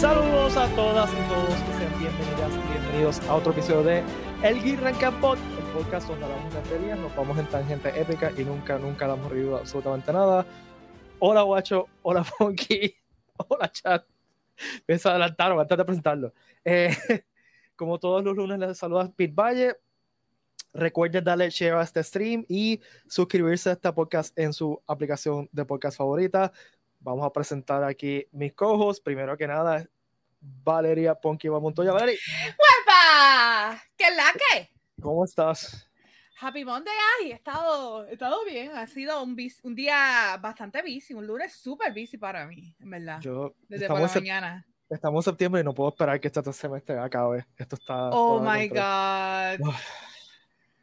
Saludos a todas y todos y sean bienvenidas y bienvenidos a otro episodio de El Geek Rank Pod, el podcast donde hablamos de teorías, nos vamos en tangente épica y nunca, nunca damos reído absolutamente nada. Hola Guacho, hola Funky, hola chat. Me adelantaron antes de presentarlo. Eh, como todos los lunes les saluda Pete Valle. Recuerden darle share a este stream y suscribirse a este podcast en su aplicación de podcast favorita. Vamos a presentar aquí mis cojos. Primero que nada, Valeria Ponky Montoya. Valeria, ¡Huepa! ¿Qué la que? ¿cómo estás? Happy Monday, ay, he estado, he estado bien, ha sido un, bis- un día bastante busy, un lunes súper busy para mí, en verdad, Yo, desde por la mañana. estamos en septiembre y no puedo esperar que este semestre acabe. Esto está. Oh my. God.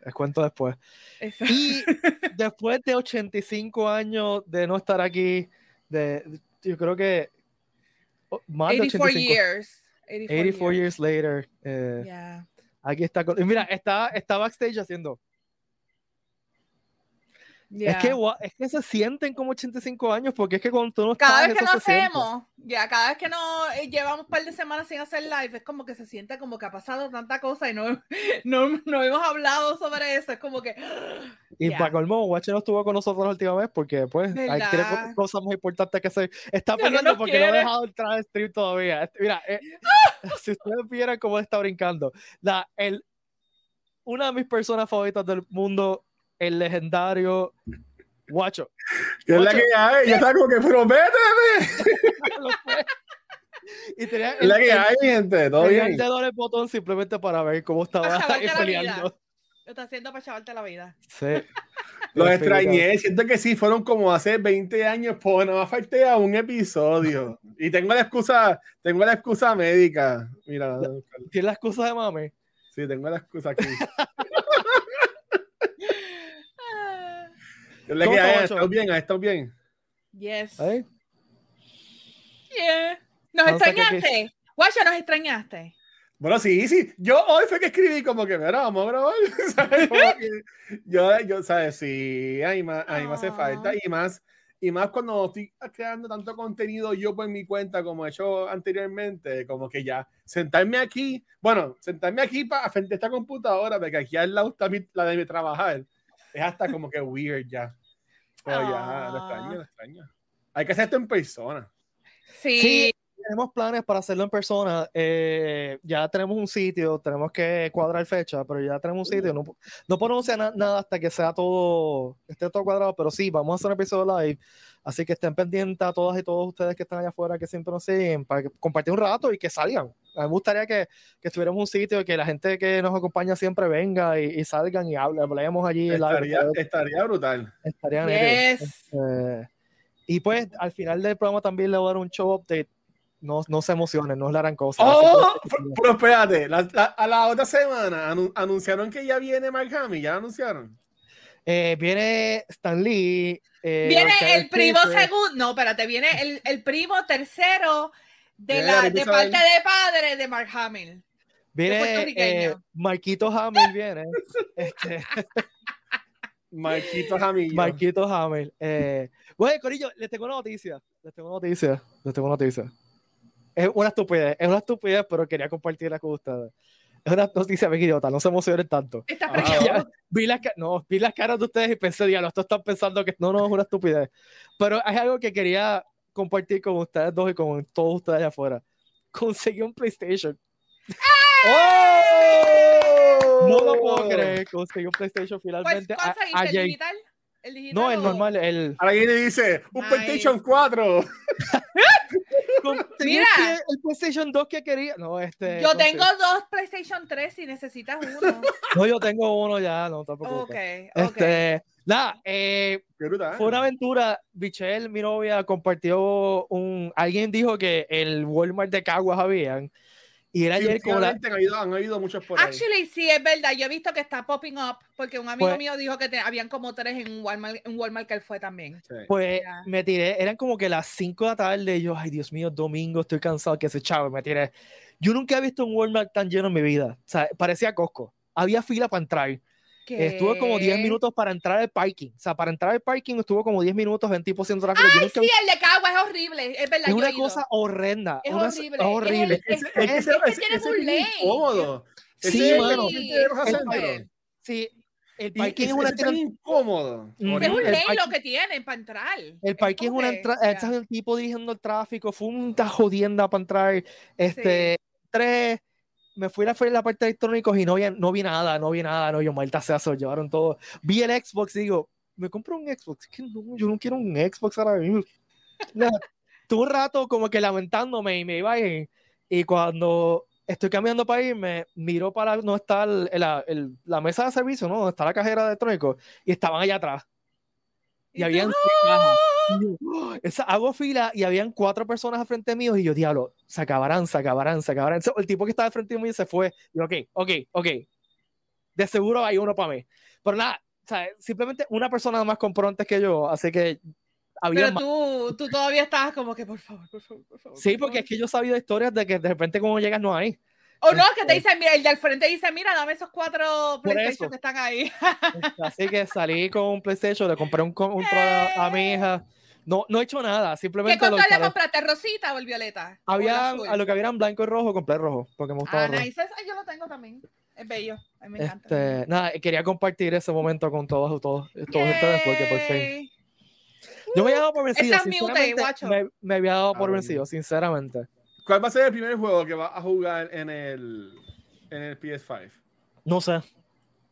Les cuento después. Eso- Y después de 85 años de no estar aquí, de, yo creo que más de 84 85 years. 84, 84 years later. eh, Yeah. Aquí está. mira, está, está backstage haciendo. Es, que, Yeah. es que se sienten como 85 años, porque es que cuando tú no Cada estás, vez que no se hacemos, ya, cada vez que no llevamos un par de semanas sin hacer live, es como que se siente como que ha pasado tanta cosa y no, no, no hemos hablado sobre eso. Es como que. Y Ya. para colmo, Guache no estuvo con nosotros la última vez porque, pues, hay ¿Verdad? cosas más importantes que hacer. Está no peleando nos porque no ha quiere. dejado entrar al stream todavía. Este- Mira, eh, si ustedes vieran cómo está brincando, la, el, una de mis personas favoritas del mundo, el legendario Guacho. ¿Qué es la que hay? Ya está como que, fue. y tenía ¿Qué es la que el- hay, gente? ¿Todo bien? el dedo en el botón simplemente para ver cómo estaba ahí peleando. Lo está haciendo para chavarte la vida. Sí. Los extrañé, siento que sí, fueron como hace 20 años, pues nada más falté a un episodio. Y tengo la excusa, tengo la excusa médica. Mira, Tiene la excusa de mami. sí, tengo la excusa aquí. Ah, ¿Qué es la ¿Cómo que está, hay? Ocho? ¿Estás bien? ¿Estás bien? Yes. ¿Eh? Yeah. Nos No extrañaste. Guacha, nos extrañaste. Bueno, sí, sí. Yo hoy fue que escribí como que, mira, vamos a grabar. ¿sabes? Yo, yo, ¿sabes? Sí, a mí, me- a mí me hace Ah. falta. Y más, y más cuando estoy creando tanto contenido yo por mi cuenta como he hecho anteriormente, como que ya sentarme aquí, bueno, sentarme aquí para frente a esta computadora, porque aquí al lado está mi- la de mi trabajar, es hasta como que weird ya. Pero ya, lo Ah. extraño, lo extraño. Hay que hacer esto en persona. Sí. Sí, tenemos planes para hacerlo en persona. eh, ya tenemos un sitio, tenemos que cuadrar fecha, pero ya tenemos un sitio. No, no podemos hacer na- nada hasta que sea todo, esté todo cuadrado, pero sí, vamos a hacer un episodio live. Así que estén pendientes a todas y todos ustedes que están allá afuera, que siempre nos siguen, para que- compartir un rato y que salgan. A mí me gustaría que, que estuviéramos en un sitio, que la gente que nos acompaña siempre venga y, y salgan y hable, hablemos allí. live. Estaría, estaría brutal. Estaría. Yes. Eh, y pues al final del programa también le voy a dar un show update. No, no se emocionen, no es la gran cosa. Oh, pero- espérate, la- la- a la otra semana anu- anunciaron que ya viene Mark Hamill, ya lo anunciaron. Eh, viene Stan Lee. eh, Viene el primo segundo. No, espérate, viene el, el primo tercero de, la, de parte de padre de Mark Hamill. Viene eh, Marquito Hamill. Viene. este, Marquito Hamillo. Marquito Hamill. Eh, bueno, Corillo, les tengo una noticia. Les tengo una noticia. Les tengo una noticia. Es una estupidez. Es una estupidez, pero quería compartirla con ustedes. Es una noticia bien idiota. No se emocionen tanto. Estás Ah, vi, las, no, vi las caras de ustedes y pensé, diablo, esto están pensando que no, no, es una estupidez. Pero es algo que quería compartir con ustedes dos y con todos ustedes allá afuera. Conseguí un PlayStation. ¡Oh! No lo puedo creer. Conseguí un PlayStation ¿Cuál, finalmente. cuál a- seguiste, el digital? ¿El digital No, el o- normal, el. Alguien le dice, un Nice. PlayStation 4. Mira. el, Play- el PlayStation 2 que quería. No, este. Yo tengo dos PlayStation 3 si necesitas uno. No, yo tengo uno ya, no te ok, preocupes. ok. Este. Nada, eh. Fue una aventura. Michelle, mi novia, compartió un. Alguien dijo que el Walmart de Caguas habían. Y era Sí, ayer como la. han habido, han habido muchos por ahí. Actually, sí, es verdad. Yo he visto que está popping up porque un amigo Pues- mío dijo que te- habían como tres en un Walmart, en Walmart que él fue también. Sí. Pues me tiré, eran como que las 5 de la tarde. Y yo, ay Dios mío, domingo, estoy cansado, que se chavo, me tiré. Yo nunca he visto un Walmart tan lleno en mi vida. O sea, parecía Costco. Había fila para entrar. Estuve como 10 ¿Qué? minutos para entrar al parking. O sea, para entrar al parking estuvo como 10 minutos en tipo haciendo tráfico. Yo Ay, nunca- sí, el de Cagua es horrible. Es verdad, es una cosa horrenda. Es una- horrible. horrible. Es el- Es, que un lane. incómodo. Sí, mano. Sí, el Y parking es una tienda- incómodo. Es un parking- lo que tienen para entrar. El parking es una entrada, este es el tipo dirigiendo el tráfico, fue una jodienda para entrar. Este, tres, me fui a la de la parte de electrónicos y no vi, no vi nada, no vi nada, no, yo malta sea, se llevaron todo. Vi el Xbox y digo, me compro un Xbox, que no, yo no quiero un Xbox ahora mismo. Tuve un rato como que lamentándome y me iba a ir, y cuando estoy cambiando para irme, miro para no el- el- la mesa de servicio, ¿no? Donde está la cajera de electrónicos, y estaban allá atrás. Y habían yo, ¡oh! esa, hago fila y habían cuatro personas al frente mío y yo, diablo, se acabarán, se acabarán, se acabarán. So, El tipo que estaba al frente mío se fue. Y yo, ok, ok, ok. De seguro hay uno para mí. Pero nada, sea, simplemente una persona más compró antes que yo, así que había Pero tú, tú todavía estabas como que, por favor, por favor, por favor. Sí, por porque es favor. que yo he sabido historias de que de repente cuando llegas no hay. O no, que te Este- dicen, mira, el del frente dice, mira, dame esos cuatro PlayStation eso. que están ahí. Así que salí con un PlayStation, le compré un control a, a mi hija. No, no he hecho nada, ¿Qué simplemente lo control le compraste? ¿Rosita o el violeta? ¿O el Había, a lo que había en blanco y rojo, compré rojo, porque me gustaba Ah, rojo. nice. Yo lo tengo también. Es bello. A mí me encanta. Este, nada, quería compartir ese momento con todos, todos, todos ustedes porque por fin. Yo me había dado por vencido, Estás mute, me, me había dado por Ah, vencido, sinceramente. ¿Cuál va a ser el primer juego que vas a jugar en el, en el PS5? No sé.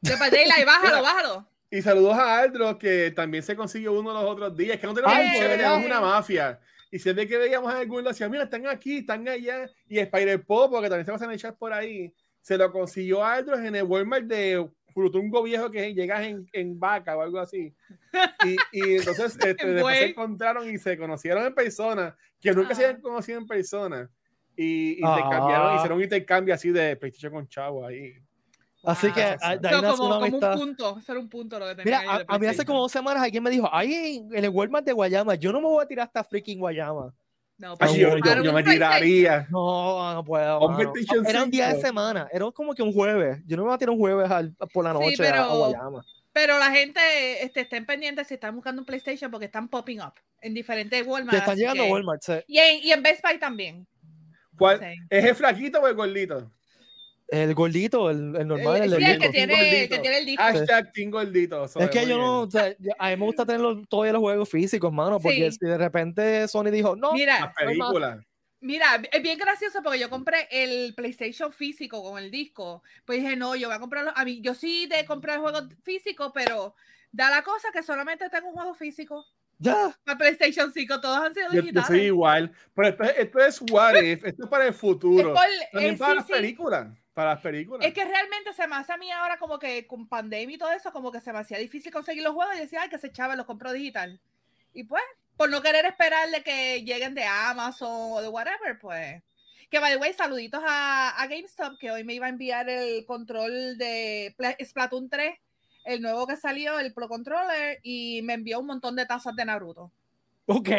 De Daylight, bájalo, bájalo. Y saludos a Aldro, que también se consiguió uno los otros días. Que no tenemos Ay, un ¿de chévere, verdad? tenemos una mafia. Y siempre que veíamos a algún, decía, mira, están aquí, están allá. Y Spider-Pop, porque también se pasan a echar por ahí, se lo consiguió a Aldro en el Walmart de Frutungo Viejo, que llegas en, en vaca o algo así. Y, y entonces este, después se encontraron y se conocieron en persona, que nunca se Ah. habían conocido en persona. Y, y Ah. intercambiaron, hicieron un intercambio así de PlayStation con Chavo ahí. Así Wow. que Ah, ah, de ahí Eso nació como, una como un punto. Eso era un punto lo que tenía Mira, ahí a, de a mí hace como dos semanas alguien me dijo, ay, en el Walmart de Guayama, yo no me voy a tirar hasta freaking Guayama. No, Ay, pero Así yo, yo- yo me tiraría. No, no puedo. Era un día de 5. semana, era como que un jueves. Yo no me voy a tirar un jueves al- por la Sí, noche a- a, pero- Guayama. Pero la gente este, estén pendientes si están buscando un PlayStation porque están popping up en diferentes Walmart. Que están llegando a que- Walmart. sí. Y en, y en Best Buy también. ¿Cuál? Sí. ¿Es el flaquito o el gordito? El gordito, el, el normal, el, el que disco. tiene, gordito. que tiene el disco. Hashtag Team Gordito. Es que yo no, o sea, yo- a mí me gusta tener los- todavía los juegos físicos, mano, porque Sí. si de repente Sony dijo, no, Mira, Las películas. Mira, es bien gracioso porque yo compré el PlayStation físico con el disco. Pues dije, no, yo voy a comprarlo. A mí, yo sí de comprar juegos físicos, pero da la cosa que solamente tengo un juego físico. Ya, Para PlayStation 5, todos han sido Yo, yo digitales. soy igual. Pero esto, es- esto es what if, esto es para el futuro. por- También eh, para sí, las sí. películas. Para las películas. Es que realmente se me hace a mí ahora como que con pandemia y todo eso, como que se me hacía difícil conseguir los juegos y decía, ay, que se chava, los compro digital. Y pues, por no querer esperar de que lleguen de Amazon o de whatever, pues. Que by the way, saluditos a, a GameStop, que hoy me iba a enviar el control de Pla- Splatoon 3, el nuevo que salió, el Pro Controller, y me envió un montón de tazas de Naruto. ok,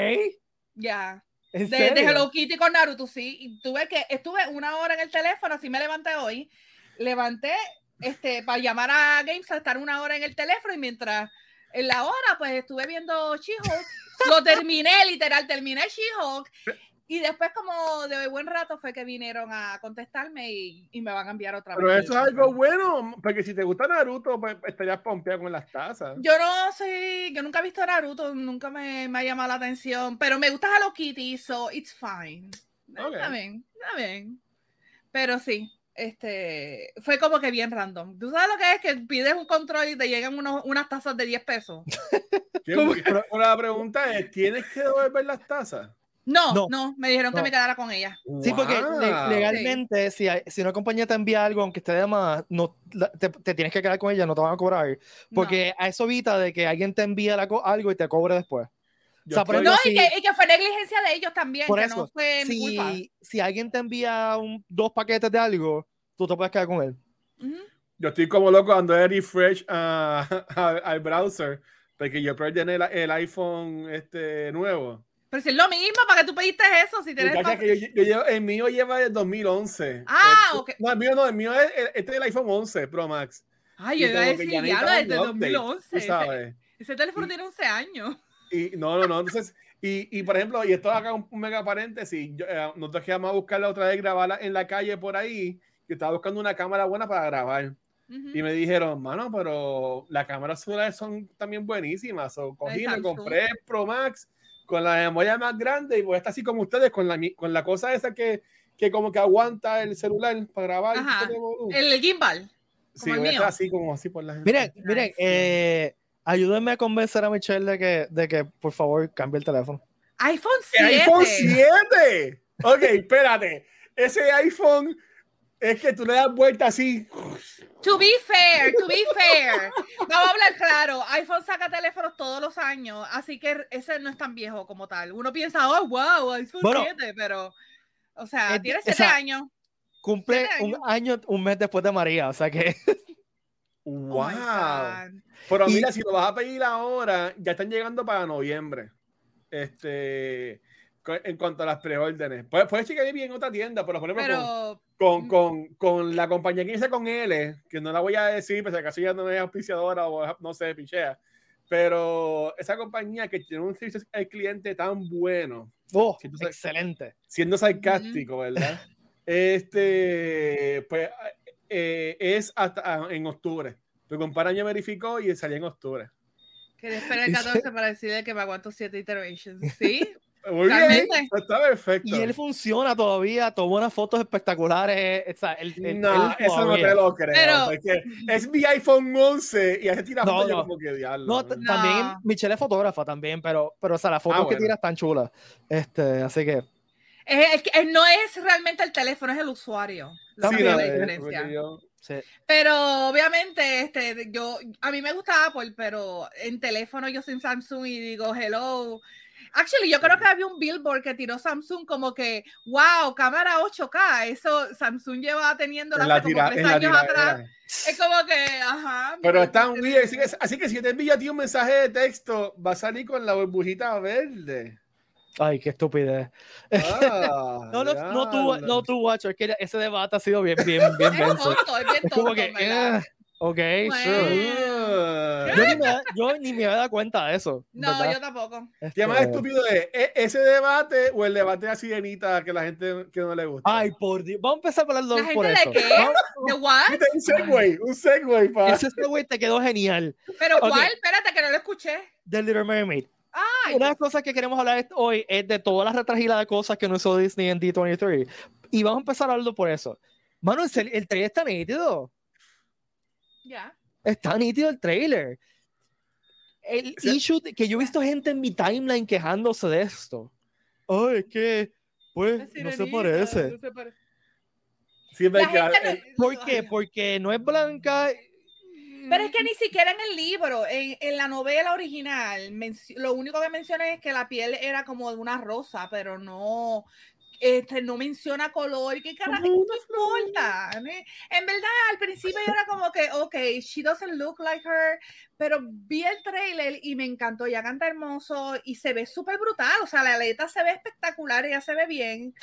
Ya. en De, de. Hello Kitty con Naruto, sí. Y tuve que, estuve una hora en el teléfono, así me levanté hoy. Levanté este, para llamar a GameStop, estar una hora en el teléfono y mientras en la hora, pues estuve viendo She-Hulk. Lo terminé, literal, terminé She-Hulk. Y después, como de buen rato, fue que vinieron a contestarme y, y me van a enviar otra Pero vez. eso es algo bueno, porque si te gusta Naruto, pues estarías pompeado con las tazas. Yo no sé, yo nunca he visto Naruto, nunca me, me ha llamado la atención, pero me gusta Hello Kitty, so it's fine. Ok. Está bien, está bien. Pero sí, este, fue como que bien random. ¿Tú sabes lo que es? Que pides un control y te llegan unos, unas tazas de 10 pesos. ¿Qué- ¿Cómo? Pero, pero la pregunta es, ¿tienes que devolver las tazas? No, No, no, me dijeron que no. me quedara con ella. Sí, porque le- Wow. legalmente, si, hay- si una compañía te envía algo, aunque esté de más, no, la- te, te tienes que quedar con ella, no te van a cobrar. No. Porque a eso evita de que alguien te envíe la co- algo y te cobre después. Yo sea, No, sí. y, que, y que fue negligencia de ellos también, Por que eso, no fue mi culpa. Si, si alguien te envía un- dos paquetes de algo, tú te puedes quedar con él. Ujú. Yo estoy como loco dando de refresh a- a- al browser, porque yo perdí el, el iPhone este, nuevo. Pero si es lo mismo, ¿para qué tú pediste eso? Si tienes que yo, yo llevo- el mío lleva el 2011. Ah, El- ok. No, el mío no, el mío es el- este es el iPhone 11 Pro Max. Ay, yo iba a decir, ya ya necesitaba desde update, 2011. tú Ese, sabes. ese teléfono Y- tiene 11 años. Y no, no, no. Entonces, y, y por ejemplo, y esto acá un, un mega paréntesis. Yo, eh, nosotros quedamos a buscarla otra vez, grabarla en la calle por ahí. Yo estaba buscando una cámara buena para grabar. Y me dijeron, mano, pero las cámaras celulares son también buenísimas. So, cogí, me compré el Pro Max con la memoria más grande y voy a estar así como ustedes con la, con la cosa esa que, que como que aguanta el celular para grabar. Ajá. Uh, El, gimbal. sí, voy a estar mío. así como así por la gente. Miren, miren, eh, ayúdenme a convencer a Michelle de que, de que por favor cambie el teléfono. iPhone ¡El 7. iPhone 7! Ok, espérate. Ese iPhone es que tú le das vuelta así. To be fair, to be fair. Vamos a hablar claro. iPhone saca teléfonos todos los años, así que ese no es tan viejo como tal. Uno piensa, oh, wow, iPhone Bueno, 7, pero, o sea, eh, tiene o 7 sea, años. Cumple Siete un años. año, un mes después de María, o sea que Oh ¡Wow! God. Pero Y- mira, si lo vas a pedir ahora, ya están llegando para noviembre. Este, en cuanto a las preórdenes. Puedes, puedes checar bien en otra tienda, pero por ejemplo, Pero, con, con, con, con la compañía que hice con L, que no la voy a decir, pues si acaso ya no es auspiciadora o es- no sé, pichea. Pero esa compañía que tiene un servicio al cliente tan bueno, oh, sabes- excelente. siendo sarcástico, ¿verdad? Este, pues eh, es hasta ah, en octubre. Pero con Paraña verificó y salía en octubre. quería esperar el 14 para decirle que me aguanto 7 iterations. ¿Sí? Muy bien, Realmente. está perfecto. Y él funciona todavía, tomó unas fotos espectaculares. o sea, él- él- no, él eso no te lo creo. Pero- es mi iPhone 11 y hace tira No, fotos yo no. como que diablo. No, No. también Michelle es fotógrafa también, pero, pero o sea, las fotos Ah, que bueno. tira están chulas. Este, así que Es, es que no es realmente el teléfono, es el usuario. Lo Sí, que la eh, diferencia. yo- sí. Pero obviamente, este, yo, a mí me gusta Apple, pero en teléfono yo soy Samsung y digo, hello. Actually, yo creo que había un billboard que tiró Samsung como que, wow, cámara 8K. Eso Samsung lleva teniendo en la hace como tira- tres años atrás. tiradera. Es como que, ajá. Pero están weird. Así que, así que si te envío a ti un mensaje de texto, va a salir con la burbujita verde. Ay, qué estupidez. Ah, No, no, no tú, diablo. no tú, Watcher, que ese debate ha sido bien, bien, bien Es denso. tonto, es bien Es como que, eh, ok, Bueno. sure. Yo ni, me, da- yo ni me había dado cuenta de eso. No, ¿verdad? yo tampoco. ¿Qué más Este, estúpido es? ¿E- ¿Ese debate o el debate de la sirenita que la gente que no le gusta? Ay, por Dios. Vamos a empezar por hablar ¿La por gente eso. de qué? ¿De what? Un segway, un segway para. Ese güey te quedó genial. ¿Pero Ok. cuál? Espérate que no lo escuché. The Little Mermaid. Ay, Una de las cosas que queremos hablar hoy es de todas las retragilas de cosas que no hizo Disney en D23. Y vamos a empezar hablando por eso. Mano, el, el trailer está nítido. ya. Está nítido el trailer. El issue de- que yo he visto gente en mi timeline quejándose de esto. Ay, es que, pues, no se parece. no se pare- no- el- ¿Por qué? Porque no es blanca. Pero es que ni siquiera en el libro, en, en la novela original, lo único que menciona es que la piel era como de una rosa, pero no, este, no menciona color. ¿Qué carajo? Importa. En verdad, al principio yo era como que, ok, she doesn't look like her, pero vi el trailer y me encantó. Ya canta hermoso y se ve súper brutal. O sea, la aleta se ve espectacular, ella se ve bien.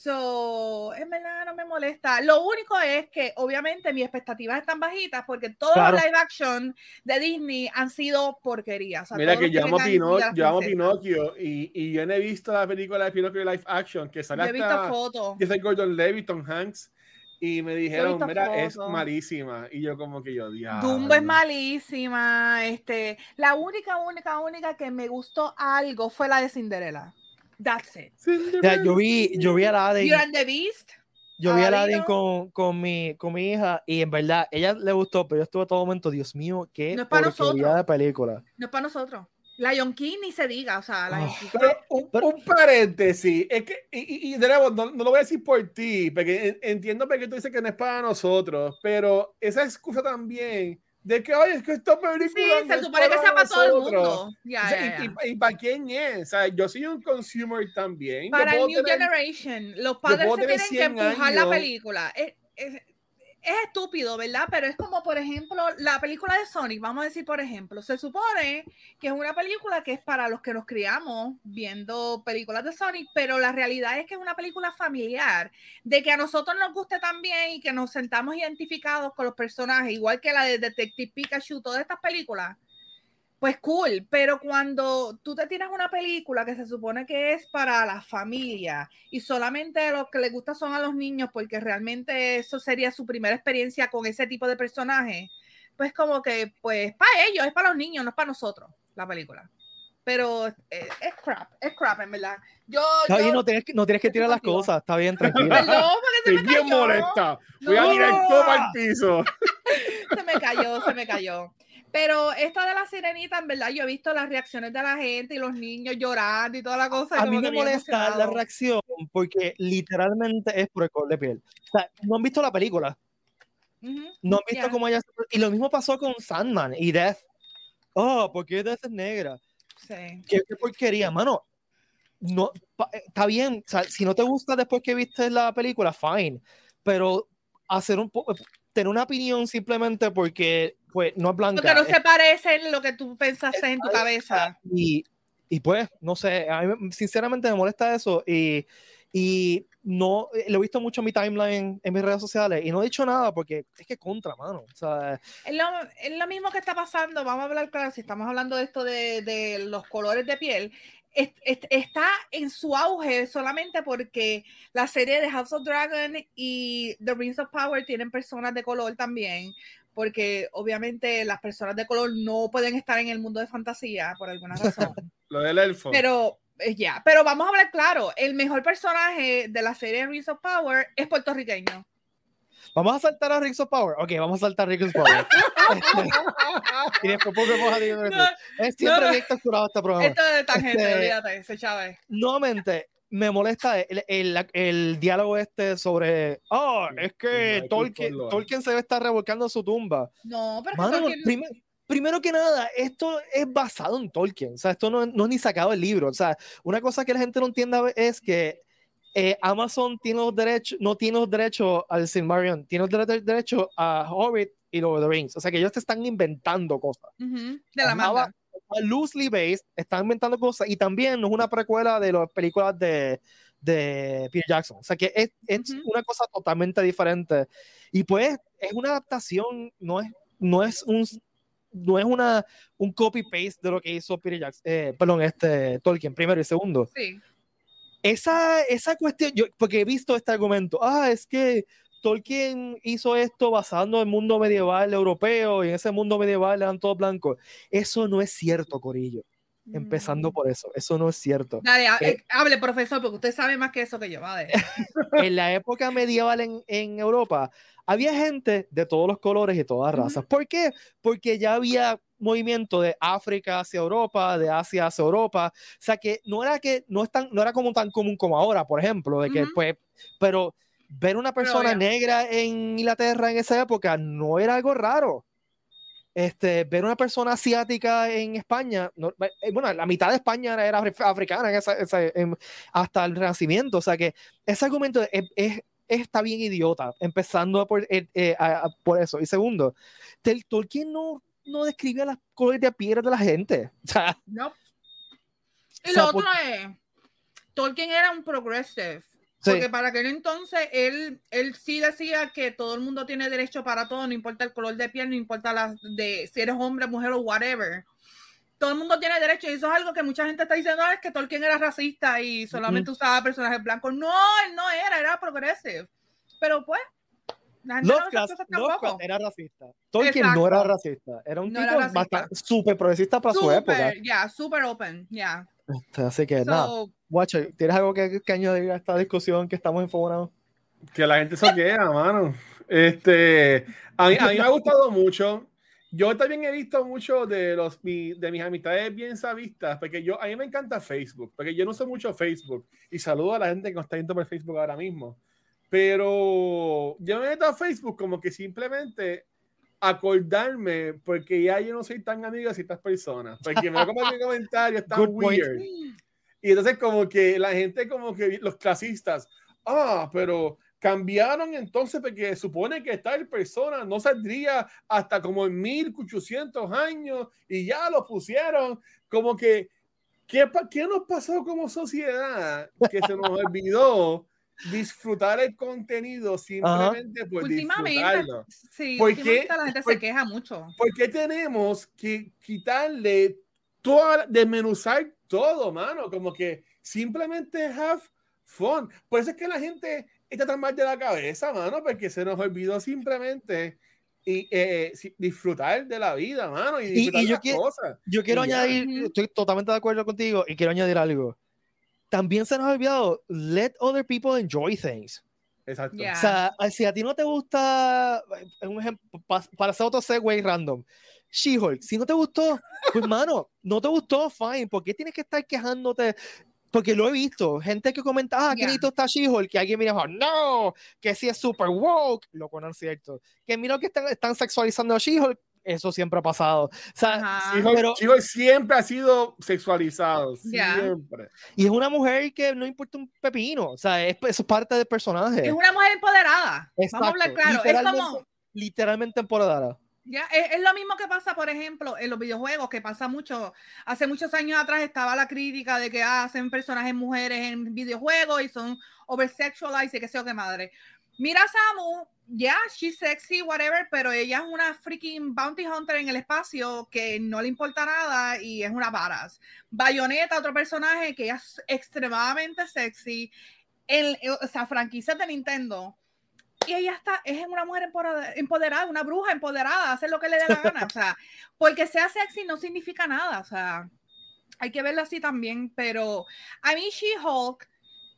So, en verdad no me molesta. Lo único es que obviamente mis expectativas están bajitas porque todos Claro. los live action de Disney han sido porquerías. O sea, Mira que yo amo, vengan Pino- de la yo amo princesa. Pinocchio y, y yo no he visto la película de Pinocchio live action que sale Yo hasta fotos. Joseph Gordon Levitt, Tom Hanks y me dijeron, mira, es malísima y yo como que yo diablo. Dumbo es malísima. Este, la única, única, única que me gustó algo fue la de Cinderella. That's it. Sea, yo vi, yo vi a Aladdin, Beauty and the Beast. yo vi a Aladdin con, con, mi, con mi hija y en verdad, ella le gustó, pero yo estuve todo momento, Dios mío, qué No es para porquería nosotros. de película. No es para nosotros. Lion King ni se diga. O sea, Lion Oh. King. Pero un, Pero- un paréntesis, es que, y, y- y de nuevo, no, no lo voy a decir por ti, porque en- entiendo porque tú dices que no es para nosotros, pero esa excusa también de que, oye, es que esta película Sí, se supone que sea para todo el nosotros". mundo. Ya, O sea, ya, y- y, y para quién es? O sea, yo soy un consumer también. Para el New tener- Generation, los padres se tienen que 100 empujar la años. película. Es- es- es estúpido, ¿verdad? Pero es como, por ejemplo, la película de Sonic, vamos a decir, por ejemplo, se supone que es una película que es para los que nos criamos viendo películas de Sonic, pero la realidad es que es una película familiar, de que a nosotros nos guste también y que nos sentamos identificados con los personajes, igual que la de Detective Pikachu, todas estas películas pues cool, pero cuando tú te tienes una película que se supone que es para la familia y solamente lo que le gusta son a los niños porque realmente eso sería su primera experiencia con ese tipo de personaje, pues como que pues para ellos, es para los niños, no es para nosotros la película. Pero es, crap, es crap en verdad. Yo, yo no, tienes que, no tienes que tirar las cosas, está bien, tranquila. Perdón, se Estoy bien molesta. Voy a tirar todo al piso. se me cayó, se me cayó. Pero esta de la sirenita, en verdad, yo he visto las reacciones de la gente y los niños llorando y toda la cosa. A mí me molesta la reacción porque literalmente es por el color de piel. O sea, no han visto la película. no han visto cómo ella. Y lo mismo pasó con Sandman y Death. Oh, ¿por qué Death es negra? Sí. ¿Qué, porquería, mano? No, eh, está bien. O sea, si no te gusta después que viste la película, fine. Pero hacer un poco tener una opinión simplemente porque pues no es blanca. Porque no se parece en lo que tú pensaste en tu cabeza. Y, y, pues, no sé, a mí sinceramente me molesta eso y, y no, lo he visto mucho en mi timeline, en mis redes sociales y no he dicho nada porque es que contra, mano. O sea, es, lo, es lo mismo que está pasando, vamos a hablar claro, si estamos hablando de esto de, de los colores de piel, está en su auge solamente porque la serie de House of Dragon y The Rings of Power tienen personas de color también, porque obviamente las personas de color no pueden estar en el mundo de fantasía por alguna razón. Lo del elfo. Pero eh, ya, pero vamos a hablar claro, el mejor personaje de la serie Rings of Power es puertorriqueño. Vamos a saltar a Rings of Power. Ok, vamos a saltar a Rings of Power. y después a no, Es siempre no, bien capturado este programa. Esto de tangente, este, olvídate, ese Chávez. Nuevamente, me molesta el, el, el, diálogo este sobre, oh, es que Tolkien, Tolkien se debe estar revolcando su tumba. No, pero Mano, Tolkien... primero que nada, esto es basado en Tolkien, o sea, esto no, no es ni sacado del libro, o sea, una cosa que la gente no entienda es que eh, Amazon tiene los derechos, no tiene los derechos al Silmarillion, tiene los derechos a Hobbit y Lord of the Rings. O sea que ellos te están inventando cosas. De la manga. Loosely based, están inventando cosas y también es una precuela de las películas de, de Peter Jackson. O sea que es, es una cosa totalmente diferente. Y pues es una adaptación, no es, no es un no es una un copy paste de lo que hizo Peter Jackson, eh, perdón, este Tolkien primero y segundo. Sí esa, esa cuestión, yo, porque he visto este argumento, ah, es que Tolkien hizo esto basando en el mundo medieval europeo y en ese mundo medieval eran todos blancos. Eso no es cierto, Corillo. Empezando mm. por eso, eso no es cierto. Dale, eh, hable, profesor, porque usted sabe más que eso que yo. en la época medieval en, en, Europa, había gente de todos los colores y todas razas. ¿Por qué? Porque ya había movimiento de África hacia Europa, de Asia hacia Europa. O sea que no era que no es tan, no era como tan común como ahora, por ejemplo, de que pues, pero ver una persona negra en Inglaterra en esa época no era algo raro. Este, ver una persona asiática en España, eh, bueno, la mitad de España era, africana hasta el Renacimiento, o sea que ese argumento es, está bien idiota, empezando por, eh, eh, por eso. Y segundo, Tolkien no no describía las colores de piedra de la gente. O sea, no. Y lo otro es, Tolkien era un progressive. Porque para aquel entonces él, él sí decía que todo el mundo tiene derecho para todo, no importa el color de piel, no importa la, de, si eres hombre, mujer o whatever. Todo el mundo tiene derecho y eso es algo que mucha gente está diciendo, ah, es que Tolkien era racista y solamente usaba personajes blancos. No, él no era, era progressive. Pero pues, Lovecraft, era racista. Tolkien no era racista. Era un tipo bastante súper progresista para su época. Ya, super open, ya. Este, así que nada. Watcher, ¿tienes algo que, que, añadir a esta discusión que estamos enfocados? Que la gente se queda, mano. Este, a mí, a mí me ha gustado mucho. Yo también he visto mucho de los de mis amistades bien savistas, porque yo a mí me encanta Facebook, porque yo no sé mucho Facebook y saludo a la gente que nos está viendo por Facebook ahora mismo. Pero yo me meto a Facebook como que simplemente acordarme, porque ya yo no soy tan amigo de ciertas personas, porque me como comentarios tan weird. Y entonces como que la gente como que los clasistas, ah, pero cambiaron entonces porque supone que tal persona no saldría hasta como en 1800 años y ya lo pusieron como que ¿qué, qué nos pasó como sociedad que se nos olvidó disfrutar el contenido simplemente por disfrutarlo. Sí, porque la gente se queja mucho. Porque tenemos que quitarle toda, desmenuzar todo, mano, como que simplemente have fun. Por eso es que la gente está tan mal de la cabeza, mano, porque se nos olvidó simplemente y eh, disfrutar de la vida, mano, y disfrutar yo las quiero, cosas. Yo quiero añadir, estoy totalmente de acuerdo contigo y quiero añadir algo. También se nos ha olvidado, let other people enjoy things. Exacto. O sea, si a ti no te gusta, un ejemplo, para hacer otro segue random, She-Hulk, si no te gustó, pues mano, no te gustó, fine, ¿por qué tienes que estar quejándote? Porque lo he visto, gente que comenta, ah, qué yeah. está She-Hulk, que alguien mira, no, que sí es super woke, lo cual no es cierto, que mira que están, están sexualizando a She-Hulk, eso siempre ha pasado. O sea, She-Hulk, pero, She siempre ha sido sexualizado, yeah. siempre. Y es una mujer que no importa un pepino, o sea, es, eso es parte del personaje. Es una mujer empoderada, Exacto. vamos a hablar claro, literalmente, es como... Literalmente empoderada. Ya, es, es, lo mismo que pasa, por ejemplo, en los videojuegos, que pasa mucho. Hace muchos años atrás estaba la crítica de que ah, hacen personajes mujeres en videojuegos y son oversexualized y que sé yo qué madre. Mira Samu, ya, yeah, she's sexy, whatever, pero ella es una freaking bounty hunter en el espacio que no le importa nada y es una varas. Bayonetta, otro personaje que es extremadamente sexy. En, o sea, franquicias de Nintendo y ella está, es una mujer empoderada, una bruja empoderada, hace lo que le dé la gana, o sea, porque sea sexy no significa nada, o sea, hay que verlo así también, pero a mí She-Hulk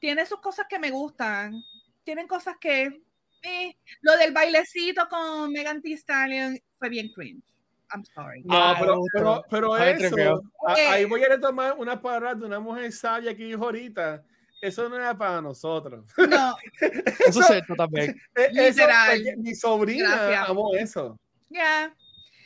tiene sus cosas que me gustan, tienen cosas que, eh, lo del bailecito con Megan Thee Stallion fue bien cringe. I'm sorry. No, pero, pero, pero eso, ahí voy a retomar una palabra de una mujer sabia que dijo ahorita, eso no era para nosotros. No. eso es cierto también. Literal. Eso, mi sobrina Gracias. amó eso. Ya. Yeah.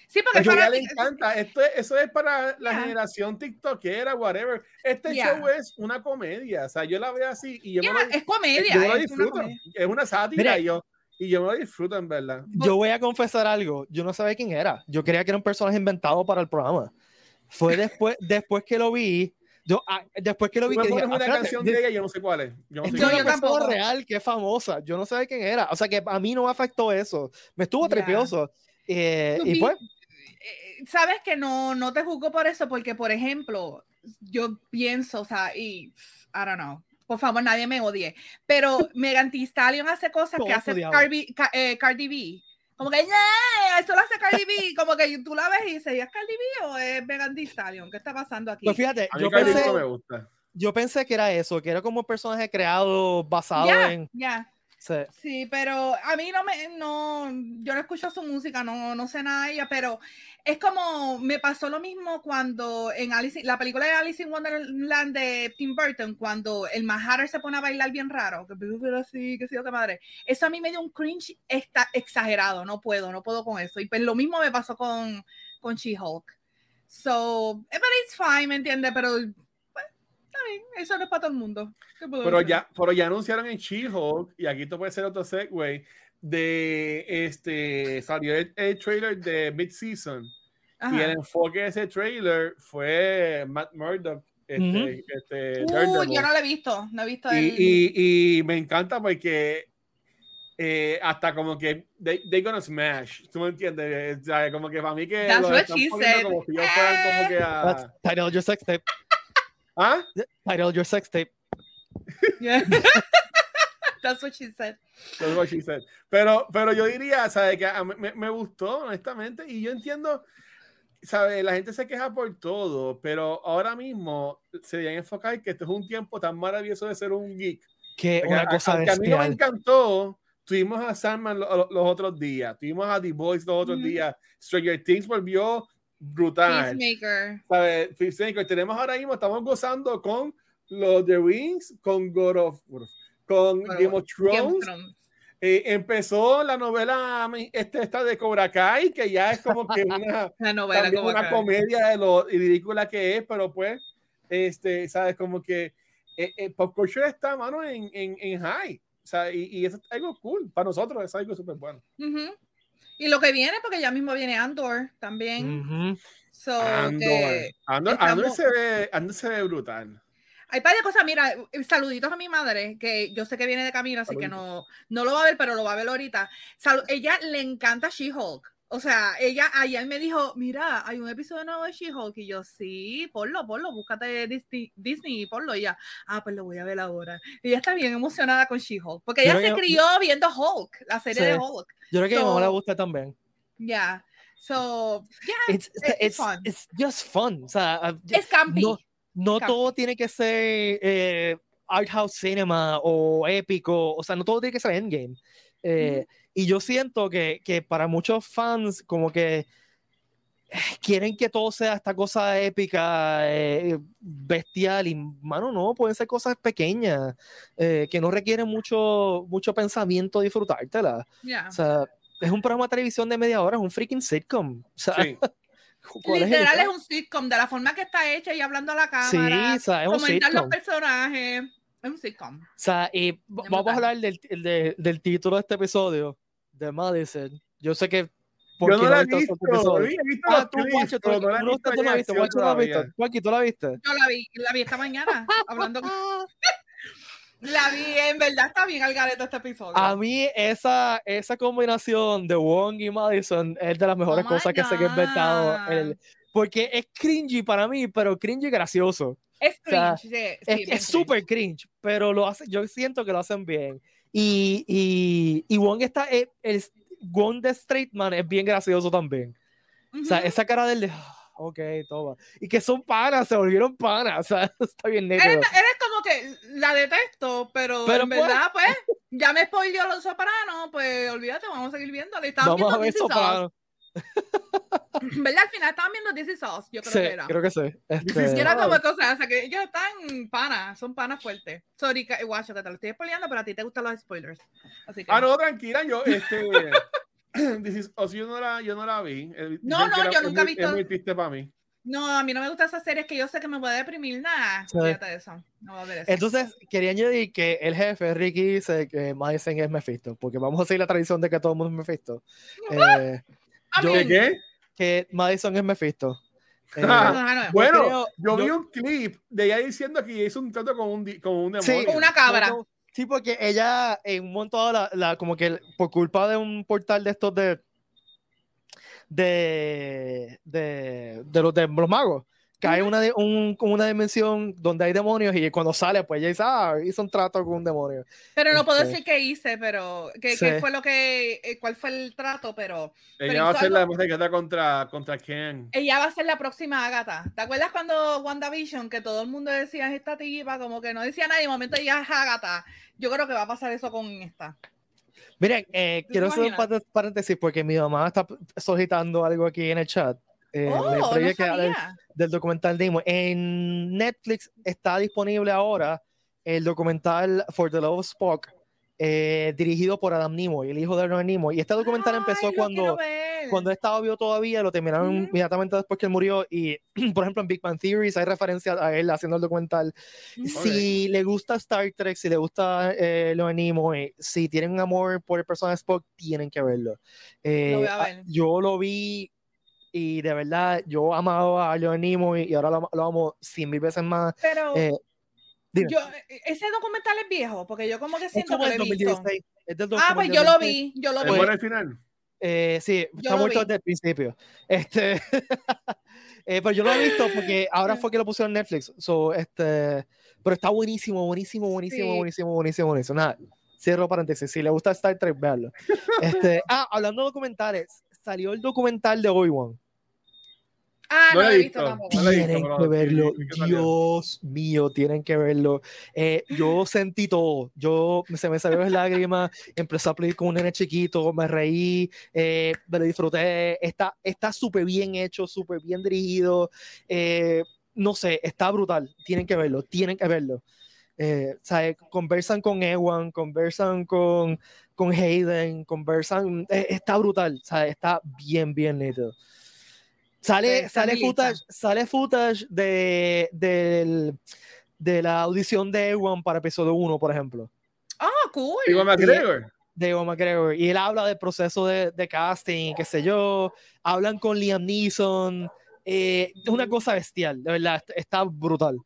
Sí, porque a ella le encanta. Esto, eso es para la yeah. generación TikTokera, whatever. Este yeah. show es una comedia. O sea, yo la veo así y yo yeah, me lo, es comedia. Yo me lo es disfruto. Una es una sátira Mira, y yo. Y yo me lo disfruto, en verdad. Yo voy a confesar algo. Yo no sabía quién era. Yo creía que era un personaje inventado para el programa. Fue después, después que lo vi, yo, ah, después que lo vi, que dije, una ah, canción de ella, yo no sé cuál es. Yo no sé es una persona real que es famosa. Yo no sé de quién era. O sea, que a mí no me afectó eso. Me estuvo yeah. trepioso. Eh, y pues. Sabes que no, no te juzgo por eso, porque, por ejemplo, yo pienso, o sea, y I don't know. Por favor, nadie me odie. Pero Megan Thee Stallion hace cosas Todo que hace. Cardi, eh, Cardi B. Como que, yeah, eso lo hace Cardi B. Como que tú la ves y dices, ¿es Cardi B o es Megan Thee Stallion? ¿Qué está pasando aquí? Pues fíjate, A mí yo Cardi pensé, no me gusta. yo pensé que era eso, que era como un personaje creado basado en. ya. Sí. Pero a mí no me, no, yo no escucho su música, no, no sé nada de ella, pero es como, me pasó lo mismo cuando en Alice, la película de Alice in Wonderland de Tim Burton, cuando el Mahatter se pone a bailar bien raro, que así, que sí, qué madre. Eso a mí me dio un cringe está exagerado, no puedo, no puedo con eso. Y pues lo mismo me pasó con, con She-Hulk. So, but it's fine, ¿me entiendes? Pero está bien, eso no es para todo el mundo. ¿Qué puedo Pero decir? ya, pero ya anunciaron en She-Hulk, y aquí te puede ser otro segue, de este, salió el, el trailer de Mid-Season. Y el enfoque de ese trailer fue Matt Murdock. Este, este, Uh, yo no lo he visto, no he visto y, el... y, y me encanta porque eh, hasta como que they, they gonna smash, ¿tú me entiendes? O sea, como que para mí que That's los what están she poniendo said. como si yo fueran como que That's a... title your sex tape. ¿Ah? Title your sex tape. Yeah. That's what she said. That's what she said. Pero, pero yo diría, ¿sabes? Que a mí me, me gustó, honestamente, y yo entiendo, ¿sabes? La gente se queja por todo, pero ahora mismo se deben enfocar que este es un tiempo tan maravilloso de ser un geek. Que una a- cosa aunque a mí no me encantó, tuvimos a Sandman lo- lo- los, otros días, tuvimos a The Boys los otros Ujú. días, Stranger Things volvió brutal. Peacemaker. ¿sabes? Peacemaker, tenemos ahora mismo, estamos gozando con los The Rings, con God of con Bueno, Game of Game Thrones. of Thrones. Eh, empezó la novela este, esta de Cobra Kai, que ya es como que una, La novela una comedia de lo ridícula que es, pero pues, este, sabes, como que eh, eh, Pop Culture está, mano, en, en, en high. O sea, y, y eso es algo cool. Para nosotros es algo súper bueno. Ujú. Y lo que viene, porque ya mismo viene Andor también. So, Andor. que Andor, estamos- Andor se ve, Andor se ve brutal. hay varias cosas. Mira, eh, saluditos a mi madre, que yo sé que viene de camino, así que no, no lo va a ver, pero lo va a ver ahorita. Ella le encanta She-Hulk. O sea, ella ayer me dijo, mira, hay un episodio nuevo de She-Hulk. Y yo, sí, ponlo, ponlo, búscate Disney, Disney y ponlo. Y ella, ah, pues lo voy a ver ahora. Y ella está bien emocionada con She-Hulk. Porque ella se que- crió viendo Hulk, la serie Sí. de Hulk. Yo creo que a mi mamá le So- gusta también. Ya. So, yeah, It's, it's it's, fun. it's just fun. O sea, ah, es campy. no, no Campi. todo tiene que ser eh, art house cinema o épico. O sea, no todo tiene que ser endgame. Eh, Y yo siento que, que para muchos fans, como que quieren que todo sea esta cosa épica, eh, bestial, y mano, no, pueden ser cosas pequeñas, eh, que no requieren mucho, mucho pensamiento disfrutártela. Yeah. O sea, es un programa de televisión de media hora, es un freaking sitcom. O sea, Sí. ¿cuál es Literal es caso? un sitcom, de la forma que está hecha y hablando a la Sí, cámara. o sea, es un comentar los sitcom. personajes. Es un sitcom. O sea, y vamos a hablar del, el de- del título de este episodio, de Madison. Yo sé que. Yo no la he visto episodio? He visto Ah, tú, Guacho, tú, no la visto ustedes no la ha acción Guacho, ¿tú la ¿tú la viste? Yo la vi, la vi esta mañana, hablando con... La vi, en verdad está bien al gareto este episodio. A mí, esa, esa combinación de Wong y Madison es de las mejores Oh cosas que se han inventado. en el- God. porque es cringy para mí, pero cringy gracioso. es o sea, cringe, sí, sí, es súper cringe, pero lo hace, yo siento que lo hacen bien. Y, y, y Wong está, el, el Wong de Straight Man es bien gracioso también. O sea, esa cara del de, "Ah, ok, toma. Y que son panas, se volvieron panas. O sea, está bien Eres, nítido. eres como que la detesto, pero, Pero en pues- verdad, pues, ya me spoileó los sopranos, pues olvídate, vamos a seguir viéndole. Estaban Vamos a ver. ¿Verdad? Al final estaban viendo This Is Us, yo creo Sí, que era. creo que sí. Y Este, era como cosas, o sea, que ellos están panas, son panas fuertes. Sorry, guacho, que te lo estoy spoileando, pero a ti te gustan los spoilers. Así que... Ah, no, tranquila, yo, este. This is Us, yo, no la, yo no la vi. Eh, No, no, era- yo nunca he visto- Es muy triste para mí. No, a mí no me gustan esas series que yo sé que me voy a deprimir, nada. Sí. Fíjate de eso. No a ver eso. Entonces, quería añadir que el jefe, Ricky, dice que Madison es Mephisto, porque vamos a seguir la tradición de que todo el mundo es Mephisto. Eh, yo- mí- ¿De qué? que Madison es Mephisto. Eh, Ah, no, Bueno, creo- yo vi yo- un clip de ella diciendo que hizo un trato con un, con un demonio. Sí, Con una cabra. no, no, sí, porque ella en un momento dado, la, la- como que por culpa de un portal de estos de de de, de los de los magos cae una, de- un, una dimensión donde hay demonios y cuando sale pues ella dice ah hizo un trato con un demonio Pero no puedo Este, decir qué hice, pero qué, sí. qué fue lo que, eh, cuál fue el trato, pero Ella Pero va a ser la algo- mujer que está contra, contra Ken. ella va a ser la próxima Agatha. ¿Te acuerdas cuando WandaVision, que todo el mundo decía es esta tipa, como que no decía nadie, de momento ella es Agatha? Yo creo que va a pasar eso con esta. miren eh, ¿Te quiero hacer un paréntesis porque mi mamá está solicitando algo aquí en el chat Eh, oh, no que del- sabía. del documental de Imo. En Netflix está disponible ahora el documental For the Love of Spock, eh, dirigido por Adam Nimoy, el hijo de Leonard Nimoy. Y este documental Ay, empezó lo cuando, cuando estaba vivo todavía, lo terminaron Ujú. inmediatamente después que él murió. Y, por ejemplo, en Big Bang Theories hay referencia a él haciendo el documental. Ujú. Si le gusta Star Trek, si le gusta eh, Leonard Nimoy, si tienen un amor por el personaje Spock, tienen que verlo. Eh, Lo voy a a- ver. Yo lo vi y de verdad yo amaba a Leonard Nimoy y ahora lo, lo amo cien mil veces más. Pero Eh, dime. yo, e, ese documental es viejo, porque yo como que es siento como que el lo he visto. 2016. es del Ah, pues yo lo 2016. vi, yo lo ¿Es vi. Bueno al final? Eh, sí, Yo está lo muerto desde el principio. Este, eh, pero yo lo he visto porque ahora fue que lo pusieron en Netflix. So, este, pero está buenísimo, buenísimo, buenísimo, Sí. buenísimo, buenísimo, buenísimo. Nada, cierro paréntesis. Si le gusta Star Trek, véanlo. Este, ah, hablando de documentales, salió el documental de Obi-Wan. Ah, No no, he visto visto. tampoco. No lo he visto, Tienen que verlo. sí que salió. Dios mío, tienen que verlo. Eh, yo sentí todo. Yo se me salieron las lágrimas. Empecé a pelear con un nene chiquito. Me reí. eh, me lo disfruté. Está está súper bien hecho, súper bien dirigido. eh, no sé, está brutal. Tienen que verlo. Tienen que verlo. Eh, ¿sabe? Conversan con Ewan, conversan con, con Hayden, conversan. eh, está brutal. ¿sabe? Está bien, bien neto. Sale, sale footage, sale footage de, del- de la audición de Ewan para episodio 1, por ejemplo. Oh, cool. Iwan McGregor. de Ewan McGregor y él habla del proceso de, de casting, qué sé yo, hablan con Liam Neeson, eh, es una cosa bestial, de verdad, est- está brutal.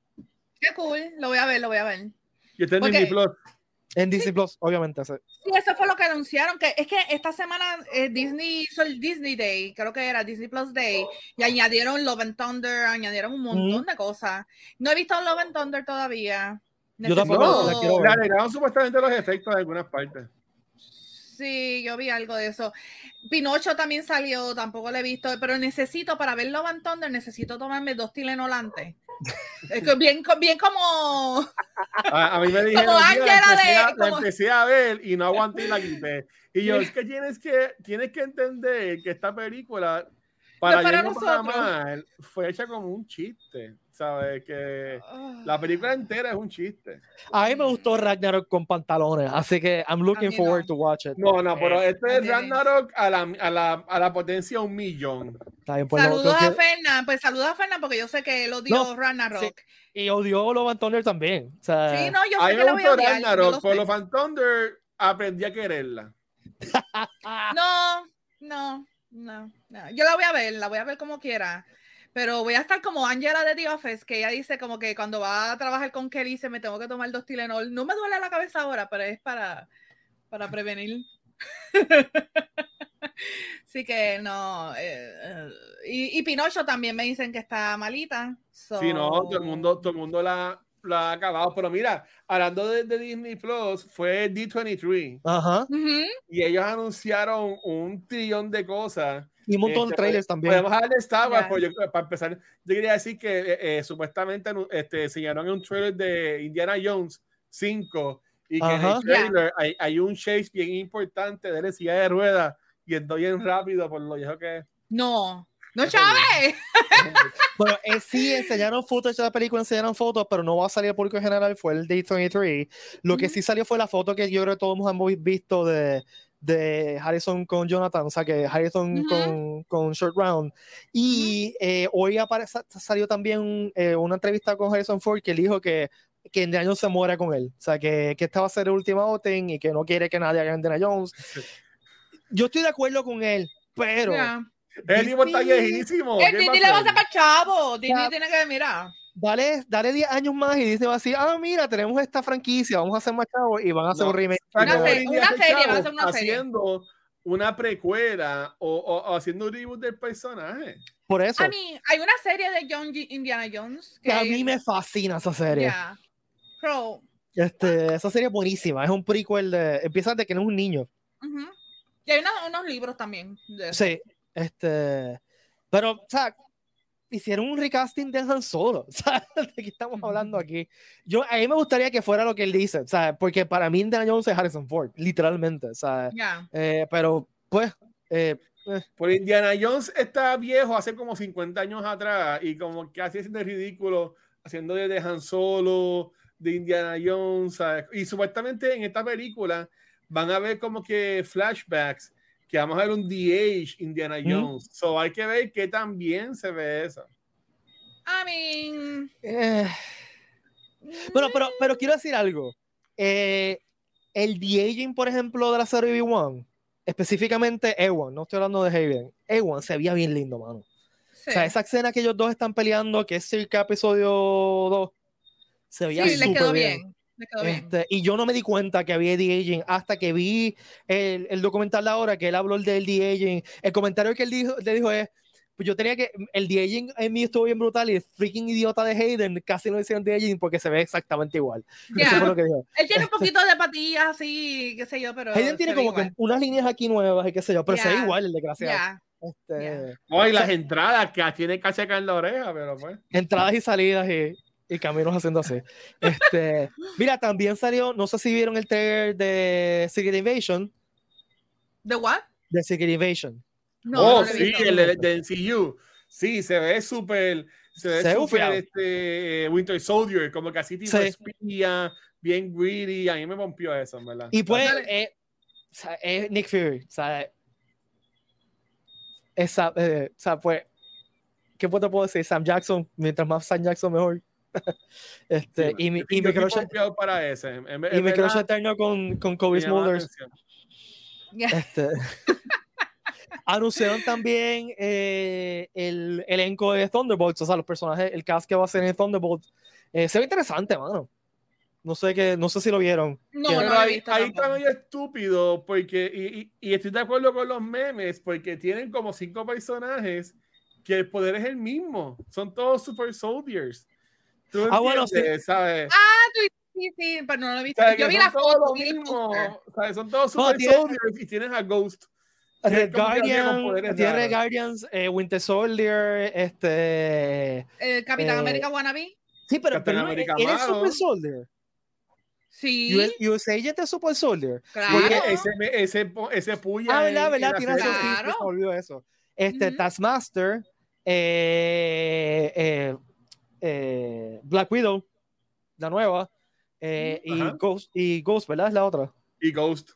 Qué cool. Lo voy a ver, lo voy a ver. Y está en. Disney Plus. En Disney Plus, obviamente. sí. Sí, eso fue lo que anunciaron, que es que esta semana eh, Disney hizo el Disney Day, creo que era Disney Plus Day, y añadieron Love and Thunder, añadieron un montón de cosas. No he visto Love and Thunder todavía. Yo tampoco No, la quiero ver. Le agregaron supuestamente los efectos de algunas partes. Sí, yo vi algo de eso. Pinocho también salió, tampoco lo he visto, pero necesito, para ver Love and Thunder, necesito tomarme dos tilenolantes. Es que bien, bien como... A, a mí me dijeron, Como "Mira, la Ángela empecé, de- a, la como- empecé a ver y no aguanté y la quité. Y yo, es que tienes que, tienes que entender que esta película, para para bien o para nosotros. mal, fue hecha como un chiste. ¿Sabes? Que la película entera es un chiste. A mí me gustó Ragnarok con pantalones, así que I'm looking mí forward no. to watch it. No, no, pero Eh, este es. Ragnarok a la, a, la, a la potencia un millón. Pues, Saludos lo a que- Fernan, pues saludos a Fernan porque yo sé que él odió No, Ragnarok. sí. y odió Love and Thunder también. O sea, Sí, no, yo A sé mí que me lo voy a gustó odiar. Ragnarok, lo por sé. los Fan Thunder aprendí a quererla. No, no, no, no. Yo la voy a ver, la voy a ver como quiera. Pero voy a estar como Angela de The Office, que ella dice como que cuando va a trabajar con Kelly dice me tengo que tomar dos Tylenol. No me duele la cabeza ahora, pero es para, para prevenir. Así que no. eh, eh, y, y Pinocho también me dicen que está malita. Sí, no, todo el so- mundo, todo el mundo la, la ha acabado. Pero mira, hablando de, de Disney Plus, fue D23 Ajá. Ujú. y ellos anunciaron un trillón de cosas. Y un montón de Este, trailers también. Podemos darle Star Wars, pues yo- para empezar, yo quería decir que eh, eh, supuestamente este, enseñaron un trailer de Indiana Jones 5 y que en Ajá. el trailer hay, hay un chase bien importante de la silla de ruedas y ando bien rápido por lo viejo que es. No, no, Chávez. Bueno, eh, sí enseñaron footage de la película, enseñaron fotos, pero no va a salir al público en general, fue el D23. Lo que Ujú. sí salió fue la foto que yo creo que todos hemos visto de, de Harrison con Jonathan, o sea que Harrison Ujú. con, con Short Round. Y eh, hoy aparece, salió también eh, una entrevista con Harrison Ford que él dijo que que Indiana Jones se muera con él, o sea que, que esta va a ser el último outing y que no quiere que nadie haga Indiana Jones. Yo estoy de acuerdo con él, pero Ya. El tipo está Disney- viejísimo. El ¿qué Disney le va a sacar chavo. Disney Ya. tiene que mirar. Dale, dale 10 años más y Disney va a decir, ah, mira, tenemos esta franquicia, vamos a hacer más chavos y van a hacer No, un remake. Una serie- una serie, va a ser una serie. Haciendo una precuela o, o- o haciendo un reboot del personaje. Por eso, A mí, hay una serie de John G- Indiana Jones que a mí me fascina esa serie. Ya. Pero, Este, esa serie es buenísima, es un prequel de, empieza de que no es un niño. ujú. Y hay una- unos libros también. de. Sí, este, pero, o sea, hicieron un recasting de Han Solo, o sea, ¿de qué estamos hablando aquí? Yo, a mí me gustaría que fuera lo que él dice, o sea, porque para mí Indiana Jones es Harrison Ford, literalmente, o sea, Ya. eh, pero, pues, eh, Por Indiana Jones está viejo hace como 50 años atrás y como que así haciendo ridículo, haciendo de, de Han Solo, de Indiana Jones. ¿sabes? Y supuestamente en esta película van a ver como que flashbacks, que vamos a ver un DH Indiana Mm. Jones. So hay que ver qué tan bien se ve eso. I mean. eh, Bueno, pero, pero quiero decir algo. Eh, el de-aging, por ejemplo, de la serie B1, específicamente Ewan, no estoy hablando de Hayden, Ewan se veía bien lindo, mano. sí. O sea, esa escena que ellos dos están peleando, que es circa episodio 2, se veía Sí, le súper quedó bien. bien. Este, y yo no me di cuenta que había de-aging hasta que vi el, el documental de ahora, que él habló del de-aging. El comentario que él dijo, le dijo es, pues yo tenía que, el de-aging en mí estuvo bien brutal y el freaking idiota de Hayden casi no hicieron de-aging porque se ve exactamente igual. Ya. Eso fue lo que dijo. Él tiene un poquito de patillas así, qué sé yo, pero. Hayden tiene como que unas líneas aquí nuevas y qué sé yo, pero se ve igual el desgraciado. Ya. Este, Ya. No, y O sea- las entradas que tiene cacheca en la oreja, pero pues. entradas y salidas y, y caminos haciendo así. Este, mira, también salió, no sé si vieron el trailer de Secret Invasion, ¿De what? de Secret Invasion. No, oh, no sí, el de, MCU. Sí, se ve súper. Se ve súper este, Winter Soldier, como que así tipo Sí. espía, bien greedy. A mí me pompió eso, en verdad. Y pues, eh, o sea, es Nick Fury, o sea, esa, eh, o sea, pues, ¿qué te puedo decir? Sam Jackson, mientras más Sam Jackson, mejor. este, Sí, y mi, y mi crush, confiado para ese. En- en- y en mi crush verdad, eterno con, con Kobe Smulders. Este, anunciaron también eh, el elenco de Thunderbolts, o sea, los personajes, el cast que va a ser en Thunderbolts. Eh, se ve interesante, mano. No sé que, no sé si lo vieron. No, no Pero lo he ahí, visto ahí tampoco. está medio estúpido porque, y, y- y estoy de acuerdo con los memes, porque tienen como cinco personajes que el poder es el mismo. Son todos super soldiers. ¿Tú Ah, bueno, sí. ¿Sabes? Ah, tú- sí, sí, pero no lo he O visto. Yo vi son la todos foto, vi mismo. ¿sabes? Son todos No, super tiene- soldiers y tienes a Ghost. Red Guardian, tiene Guardians, eh, Winter Soldier, este. El Capitán Eh, América Wannabe. Sí, pero, pero no, America él es. Super Soldier. Sí, US, Agent es Super Soldier. claro. Porque ese, ese, ese puya. Ah, verdad, verdad, tiene sí, Claro. se me olvidó eso. Este, Ujú. Taskmaster, eh, eh, eh, Black Widow, la nueva, eh, y. Ghost, y Ghost, ¿verdad? Es la otra. Y Ghost.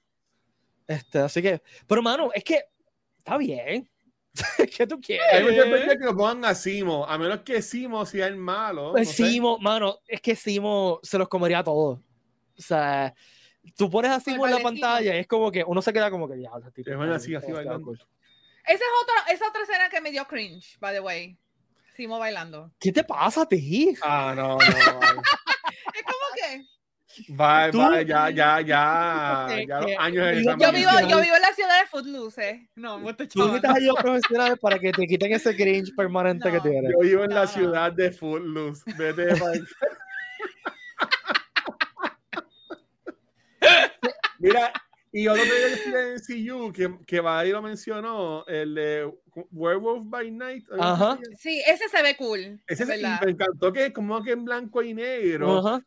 Este, así que, pero mano, es que está bien. ¿Qué tú Hay quieres? muchas veces que lo pongan a Simo, a menos que Simo sea el malo. Pues no sé. Simo, mano, es que Simo se los comería a todos. O sea, tú pones a Simo en la pantalla y es como que uno se queda como que ya, tipo Es así, así cool". Esa es otra, esa otra escena que me dio cringe, by the way. Simo bailando. ¿Qué te pasa a ti? Ah, no, no. Es como que Bye, Tú- bye, ya, ya, ya. Años de yo vivo, yo vivo en la ciudad de Footloose. eh. No, estoy Tú necesitas ayuda profesional para que te quiten ese cringe permanente que tienes. Yo vivo en No, la no. ciudad de Footloose. Vete. Mira, y otro de CU que, que va y lo mencionó, el de Werewolf by Night. Ajá. Sí, ese se ve cool. Ese es se- me encantó que es como que en blanco y negro. Ajá.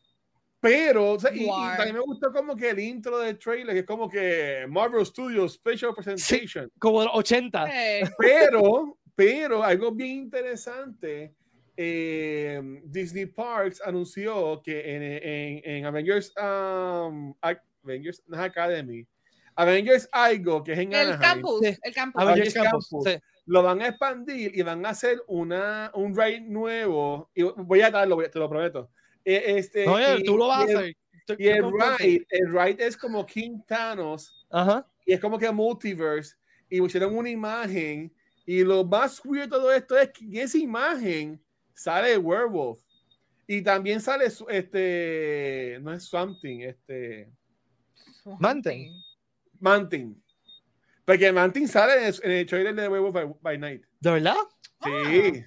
Pero, o sea, y, y también me gustó como que el intro del trailer, que es como que Marvel Studios Special Presentation. Como de los 80. Eh, Pero, pero, algo bien interesante, eh, Disney Parks anunció que en, en, en Avengers, um, Avengers Academy, Avengers algo, que es en el Anaheim, campus, Sí. el campus. Avengers Campus. Campus. sí. lo van a expandir y van a hacer una, un ride nuevo. Y voy a darlo, voy a- te lo prometo. Eh, Este, No, oye, y- tú lo vas a y el- hacer. Estoy- Y el ride, el ride es como King Thanos Ajá. y es como que multiverse y pusieron una imagen y lo más weird de todo esto es que en esa imagen sale Werewolf y también sale su- este no es Something, este Manten. Mantin. Porque Mantin sale en el, trailer de Werewolf by, by Night. ¿De verdad? Sí.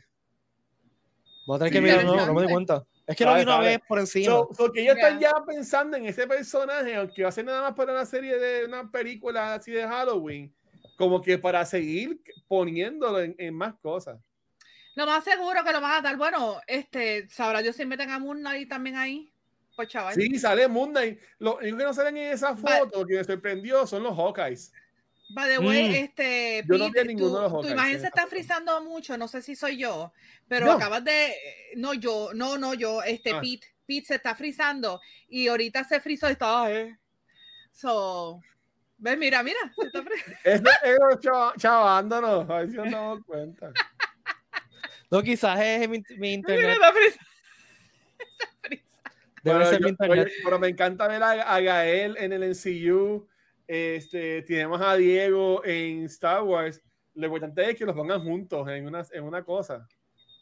Voy a tener Sí, que mirar, no, no me di cuenta. Es que lo Sabe, vi una vez por encima. So, so que ellos están Ya. ya pensando en ese personaje, aunque va a ser nada más para una serie de una película así de Halloween, como que para seguir poniéndolo en, en más cosas. Lo más seguro que lo van a dar. Bueno, este, sabrá yo si meten a Moon Knight también ahí. Pues chaval. Sí, sale Moon Knight. Lo único que no salen en esa foto que me sorprendió son los Hawkeyes. By the way, Mm. este, Yo no vi ninguno tu, de los tu Hawkeyes imagen en se está frizando mucho, no sé si soy yo, pero No. acabas de, no yo, no, no yo, este Ah. Pete, Pete se está frizando y ahorita se frizó y estaba, eh. So, ves, mira, mira, se está frizando. Es ego chavándonos. A ver si nos damos cuenta. No, quizás es mi, mi Mira, internet. está frizando. Debe Pero ser yo- mi internet. oye, pero me encanta ver a, a Gael en el NCU. Este, tenemos a Diego en Star Wars. Lo importante es que los pongan juntos en una, en una cosa.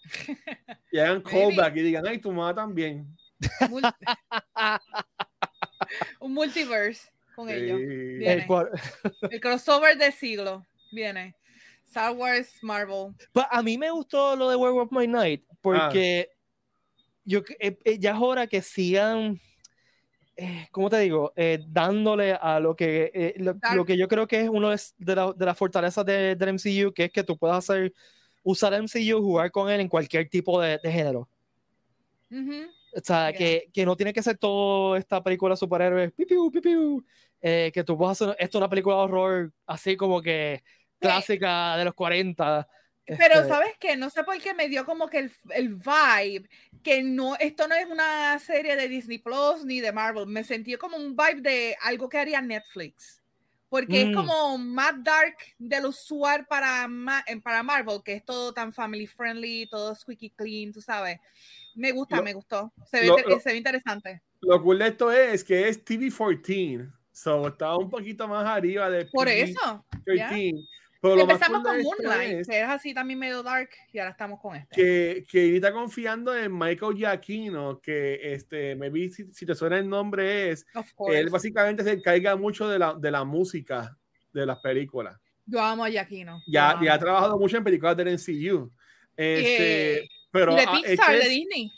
Y hagan callback y digan, ay, tu mamá también. Un multiverse con ellos. Sí. Bien. El El crossover de siglo viene. Star Wars, Marvel. Pues a mí me gustó lo de Werewolf by Night porque yo que- eh, eh, ya es hora que sigan, eh, ¿cómo te digo? Eh, dándole a lo que, eh, lo, lo que yo creo que es uno de, de, la- de las fortalezas de- del MCU, que es que tú puedas hacer, usar el MCU, jugar con él en cualquier tipo de, de género. Ujú. O sea, Ya. que, que no tiene que ser todo esta película de superhéroes, pipiu, pipiu, eh, que tú puedas hacer esto una película de horror así como que clásica de los 40. Pero este, sabes qué, no sé por qué me dio como que el, el vibe, que no, esto no es una serie de Disney Plus ni de Marvel, me sentí como un vibe de algo que haría Netflix. porque es Mm. como más dark del usual para, para Marvel, que es todo tan family friendly, todo squeaky clean, tú sabes. Me gusta, Lo- me gustó. Se ve, lo- lo- se ve interesante. Lo cool de esto es que es TV14. So, está un poquito más arriba de Por PG-13. eso. ¿ya? Pero Empezamos de con Moonlight, es que es así también medio dark, y ahora estamos con este. que, que está confiando en Michael Giacchino, que este, maybe si, si te suena el nombre es, él básicamente se encarga mucho de la, de la música de las películas. Yo amo a Giacchino. Ya, ya ha trabajado mucho en películas del MCU. Este, Eh, pero y de ah, Pixar, este de es- Disney.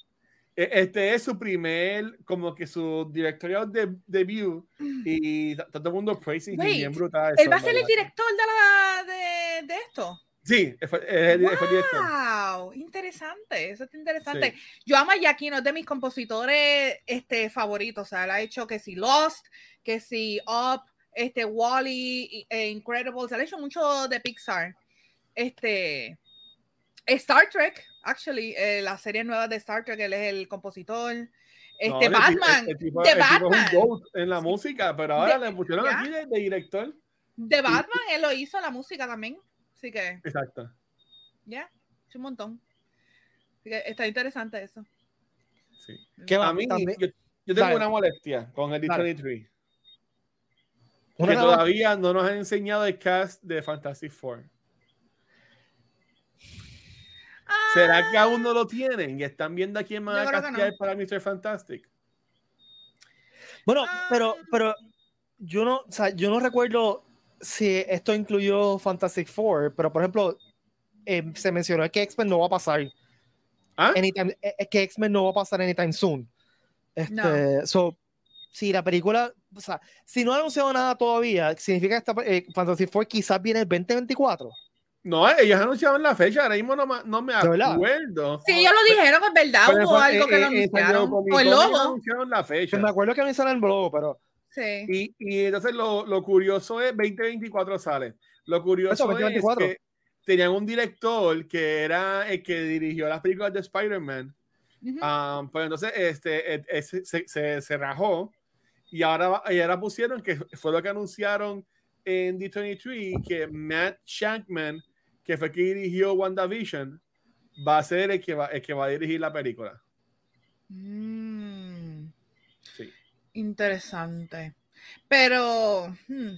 E- Este es su primer, como que su directorial de, debut y todo el mundo praising Wait, bien brutal. Él va a ser el director de, la, de, de esto. Sí, fue, es el- fue el director. Wow, interesante, eso está interesante. Yo amo a Giacchino, es de mis compositores este, favoritos. O sea, él ha hecho que si Lost, que si Up, este, Wally, e Incredibles, él ha hecho mucho de Pixar. Este, Star Trek, actually, eh, la serie nueva de Star Trek, él es el compositor. No, Este, ti- Batman, el- el tipo- de el tipo es un Batman. En la música, pero ahora De- le pusieron ya. aquí de, de director. de Batman, él lo hizo la música también. Así que, Exacto. ya, es un montón. Así que está interesante eso. Sí. ¿Qué va? A mí, También- yo, yo tengo Dale. una molestia con el Dale. D23. Una Que todavía no nos han enseñado el cast de Fantastic Four. ¿Será que aún no lo tienen y están viendo a quién van a no. para Mr. Fantastic? Bueno, Ah. pero, pero yo no, o sea, yo no recuerdo si esto incluyó Fantastic Four, pero por ejemplo, eh, se mencionó que X-Men no va a pasar ¿Ah? anytime, eh, eh, que X-Men no va a pasar anytime soon. Este, No. so, si la película, o sea, si no ha anunciado nada todavía, significa que esta, eh, Fantastic Four quizás viene el 2024. No, ellos anunciaron la fecha, ahora mismo no, no me acuerdo. Sí, ellos lo dijeron, es verdad, Pero hubo algo eh, que lo eh, Diego anunciaron. O el logo. anunciaron la fecha. Yo me acuerdo que anunciaron el logo, pero Sí. Y, y entonces lo, lo curioso es 2024 sale. Lo curioso Eso, 2024. es que tenían un director que era el que dirigió las películas de Spider-Man. Ujú. Um, pues entonces este, eh, eh, se, se- se- se rajó y ahora, y ahora pusieron que fue lo que anunciaron en D23 que Matt Shankman, que fue que dirigió WandaVision, va a ser el que va, el que va a dirigir la película. Mm, Sí. interesante. Pero, hmm,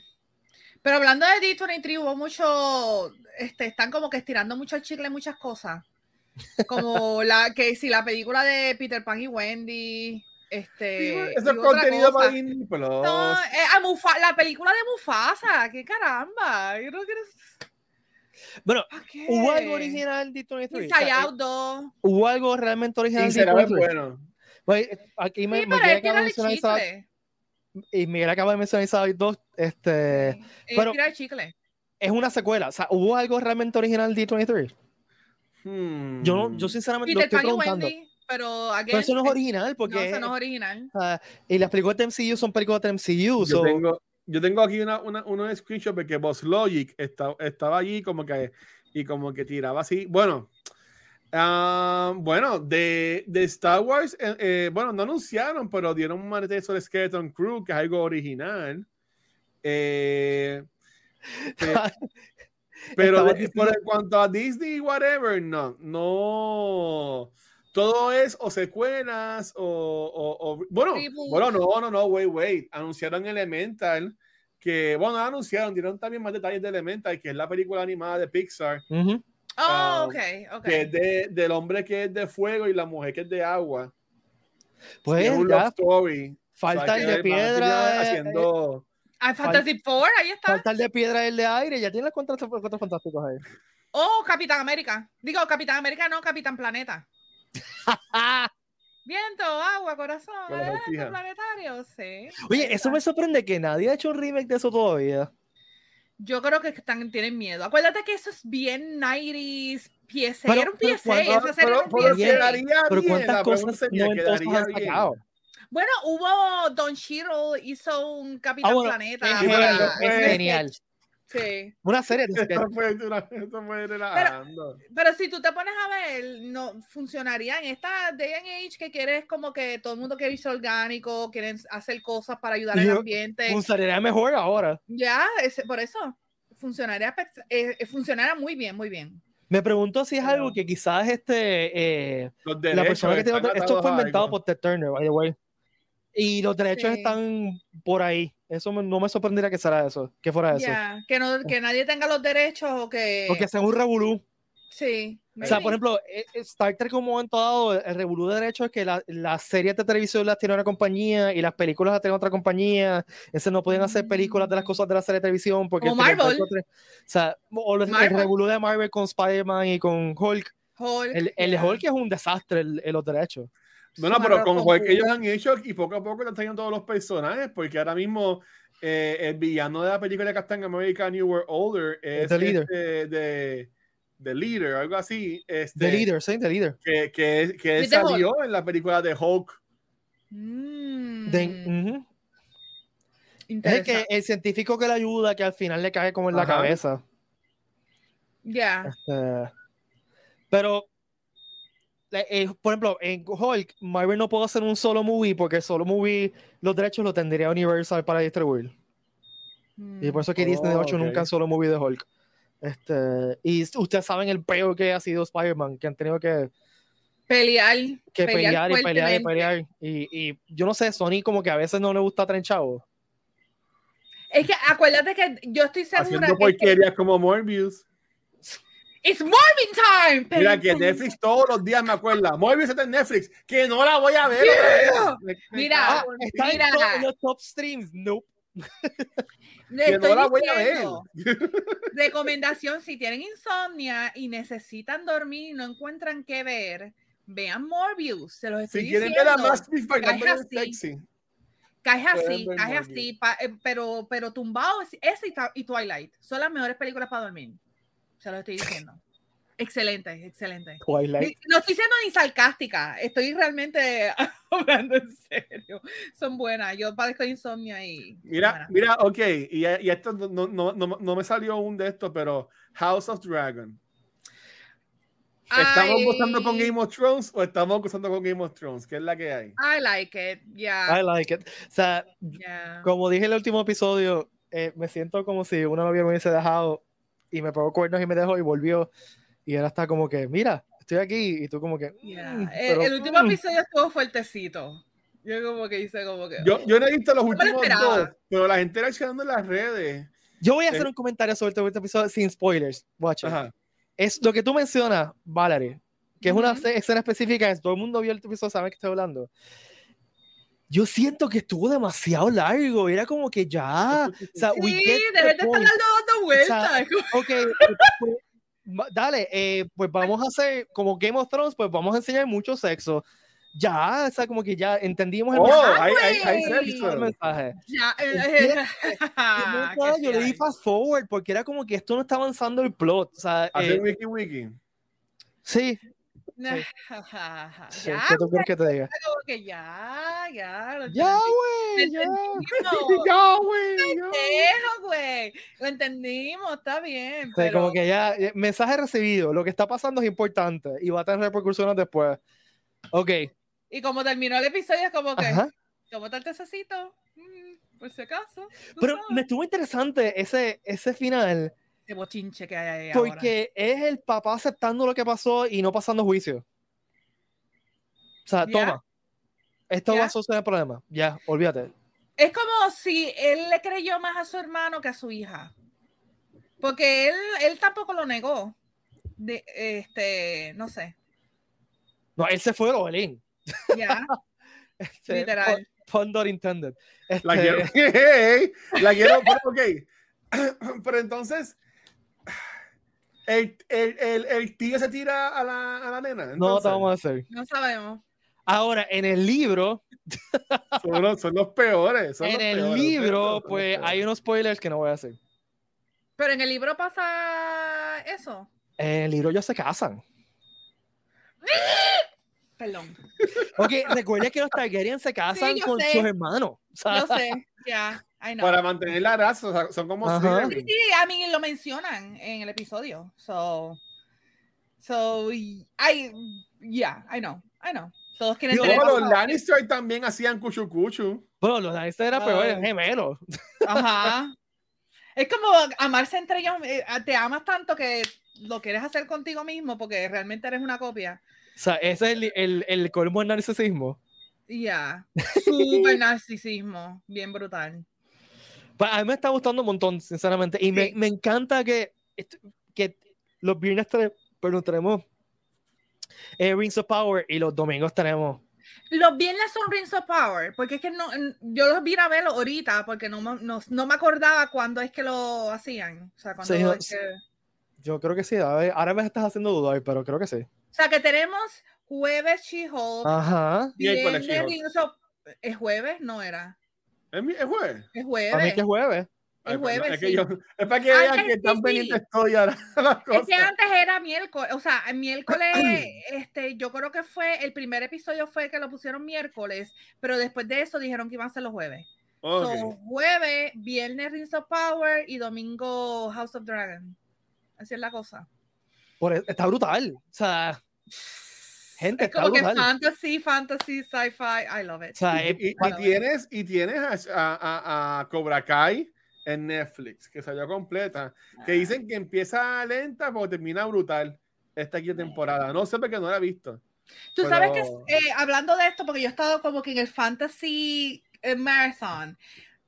pero hablando de D23, hubo mucho, este, están como que estirando mucho el chicle muchas cosas. Como la que si la película de Peter Pan y Wendy, este, Eso y es otra contenido cosa. para Disney Plus. No, eh, a Mufa- la película de Mufasa, qué caramba. Yo no quiero. bueno, hubo algo original de 23. Inside Out 2. Hubo algo realmente original Y de 23. bueno. Pues, aquí me, Sí, me pero que tirar el mencionar y Miguel acaba de mencionar Inside 2, este, Sí, es pero- chicle. es una secuela. O sea, ¿hubo algo realmente original de 23? Hmm. Yo, no, yo sinceramente lo Peter estoy Pan y preguntando. Wendy, pero again, Pero eso no es eh, original, porque No, eso no es original. sea, y las películas de MCU son películas de MCU. Yo so- tengo, yo tengo aquí una, una, unos screenshots de que Boss Logic está- estaba allí como que y como que tiraba así. Bueno, ah, bueno, de, de Star Wars, eh, eh, bueno, no anunciaron, pero dieron un manete sobre Skeleton Crew, que es algo original. Eh, eh, pero por en cuanto a Disney, whatever, no, no. Todo es o secuelas o, o- o- bueno, bueno, no, no, no, wait, wait. Anunciaron Elemental, que, bueno, anunciaron, dieron también más detalles de Elemental, que es la película animada de Pixar. Oh, Ah, ok, ok. que es de, del hombre que es de fuego y la mujer que es de agua. Pues es un ya, love story. falta O sea, el de piedra. eh, haciendo Ah, Fantasy Four, ahí está. Falta el de piedra y el de aire. Ya tiene los contratos cuatro fantásticos ahí. Oh, Capitán América. Digo, Capitán América, no, Capitán Planeta. Viento, agua, corazón, sortija. planetario, sí. Oye, eso me sorprende que nadie ha hecho un remake de eso todavía. Yo creo que están, tienen miedo. Acuérdate que eso es bien 90s, PSA. Pero- era un pero PSA, cuando- esa serie pero, era un pero PSA. quedaría Pero bien, cuántas cosas han bien. sacado. Bueno, hubo Don Cheadle hizo un Capitán Ah, bueno, Planeta. es pero no es genial. Sí. Una serie de. Esto fue, una- esto fue relajando. Pero si tú te pones a ver, no funcionaría en esta day and age que quieres como que todo el mundo quiere irse orgánico, quieren hacer cosas para ayudar al ambiente. Funcionaría mejor ahora. Ya, ese- por eso funcionaría, eh, eh, funcionaría muy bien, muy bien. Me pregunto si es Pero- algo que quizás este eh, Los la derechos persona que tiene esto fue inventado algo. por Ted Turner, by the way. Y los derechos Sí. están por ahí. Eso me- no me sorprendería que fuera eso, que fuera eso. Que no, que nadie tenga los derechos o que Porque sea un revolú. sí. O sea, por ejemplo, eh, eh, Star Trek como momento dado, el revolú de derechos es que la- las series de televisión las tiene una compañía y las películas las tiene otra compañía. Entonces no pueden hacer películas de las cosas de la serie de televisión porque... El Marvel. O sea, o el, revolú de Marvel con Spider-Man y con Hulk. Hulk, El, el. Hulk es un desastre, el, el los derechos. Bueno, pero con Hulk que ellos han hecho y poco a poco están todos los personajes, porque ahora mismo eh, el villano de la película de Captain America New World Older es The Leader. este de The Leader, algo así. Este, The Leader, sí, The Leader. Que, que, que salió en la película de Hulk. Mm, De- ujú. Es el, que, el científico que le ayuda, que al final le cae como en la Ajá. cabeza. Ya. Este, pero, eh, eh, por ejemplo, en Hulk, Marvel no puede hacer un solo movie porque el solo movie, los derechos los tendría Universal para distribuir. Y por eso que Disney no ha hecho Oh, nunca un solo movie de Hulk. Este, y ustedes saben el peor que ha sido Spider-Man, que han tenido que, Pelear. que pelear, y pelear y pelear. Y, y yo no sé, Sony como que a veces no le gusta trenchado. Es que acuérdate que yo estoy segura Haciendo que, como Morbius. It's Marvin time. Mira que Netflix todos los días me acuerda. Morbius está en Netflix. Que no la voy a ver. Mira, Está. Mira. en, to- en los top streams. Nope. Le Que estoy no la voy a ver. diciendo, recomendación, si tienen insomnia y necesitan dormir y no encuentran qué ver, vean Morbius, se los estoy Si quieren ver diciendo. a Max así. sexy. Caes así, caes así, pa- eh, pero, pero tumbado, es- ese y, y Twilight son las mejores películas para dormir. Se los estoy diciendo. Excelente, excelente. Twilight. No estoy siendo ni sarcástica, estoy realmente hablando en serio. Son buenas, yo padezco de insomnia y... Mira, mira, ok, y, y esto no, no, no, no- no me salió un de estos, pero House of Dragon. ¿Estamos Ay, gozando con Game of Thrones o estamos gozando con Game of Thrones? ¿Qué es la que hay? I like it, yeah, I like it. O sea, yeah. como dije en el último episodio, eh, me siento como si una novia me hubiese dejado y me pegó cuernos y me dejó y volvió. Y ahora está como que, mira, estoy aquí. Y tú como que, Yeah. "Mm, El, pero, el último mm". episodio estuvo fuertecito. Yo como que hice como que... Yo, yo no he visto los últimos dos, pero la gente reaccionando en las redes. Yo voy a hacer Eh. un comentario sobre este episodio sin spoilers. Watch. Es lo que tú mencionas, Valerie, que es una escena específica, es, todo el mundo vio el episodio, sabe que estoy hablando. Yo siento que estuvo demasiado largo, era como que ya, o sea, we Sí, dejen de estar point. dando, dando vueltas. Ok, pues, pues, dale, eh, pues vamos a hacer como Game of Thrones, pues vamos a enseñar mucho sexo. Ya, o sea, como que ya entendimos el Oh, mensaje. hay, hay, el mensaje. Ya, eh, Entiende- eh, que yo le di fast forward porque era como que esto no está avanzando el plot. O sea, Hacer eh, wiki wiki. sí, Sí, Ya, ¿qué tú quieres que te diga? que ya, ya. lo Ya, güey, lo ya. güey. ya. Dejo, güey. Lo entendimos, está bien. Sí, pero... como que ya, eh, mensaje recibido, lo que está pasando es importante y va a tener repercusiones después. Ok, Y como terminó el episodio, es como que, ajá. ¿cómo está el tececito? Mm, por si acaso. Pero sabes. me estuvo interesante ese, ese final Ese bochinche que hay ahí ahora. porque es el papá aceptando lo que pasó y no pasando juicio. O sea, toma, esto va a solucionar el problema. Ya, olvídate. Es como si él le creyó más a su hermano que a su hija. Porque él, él tampoco lo negó. De, este, no sé. No, él se fue Olin. Ya, Este, literal. pun- not intended. La Este, quiero. La quiero. Pero, ok. Pero entonces. El, el, el, el tío se tira a la, a la nena. no te vamos a hacer. No sabemos. Ahora, en el libro, Son los, son los peores. son en los el peores, libro, pues hay unos spoilers que no voy a hacer. Pero en el libro pasa eso. En el libro ellos se casan. Perdón. Ok, recuerda que los Targaryen se casan yo con sé. sus hermanos. O sea, Yo sé. Ya. I know. Para mantener la raza, o sea, son como. Slytherin. Sí, a mí lo mencionan en el episodio. So, so, I, yeah, I know, I know. Todos quieren Digo, tener. los Lannister también hacían cuchu cuchu. Bueno, los Lannister eran eran gemelos. Ajá. Es como amarse entre ellos. eh, Te amas tanto que lo quieres hacer contigo mismo porque realmente eres una copia. O sea, ese es el, el, el colmo del narcisismo. Ya. Súper narcisismo. Bien brutal. Pues a mí me está gustando un montón, sinceramente. Y me, Sí. me encanta que, que los viernes tenemos eh, Rings of Power y los domingos tenemos. Los viernes son Rings of Power, porque es que no, yo los vine a verlo ahorita, porque no, me- no, no me acordaba cuándo es que lo hacían. O sea, cuándo Sí, es que- Yo creo que sí. ver, ahora me estás haciendo dudar, pero creo que sí. O sea, que tenemos jueves She-Hulk, Ajá. Miércoles viernes of... ¿Es jueves? No era. ¿Es, mi- es jueves? Es Para mí jueves. que es jueves. Ay, Es jueves, es, que sí. yo- es para que vean que sí, están sí. pendientes estoy a las Es cosas. que antes era miércoles, o sea, el miércoles, este, yo creo que fue, el primer episodio fue que lo pusieron miércoles, pero después de eso dijeron que iban a ser los jueves. So, jueves, viernes Rings of Power y domingo House of Dragon. Así es la cosa. Por e- está brutal. O sea, gente, Es está como que brutal. fantasy, fantasy, sci-fi. I love it. O sea, Y, es- y- y tienes, y tienes a, a- a- a Cobra Kai en Netflix, que salió completa, que dicen que empieza lenta pero termina brutal esta aquí temporada. No sé porque no la he visto. Tú sabes que, pero- eh, hablando de esto, porque yo he estado como que en el Fantasy eh, Marathon,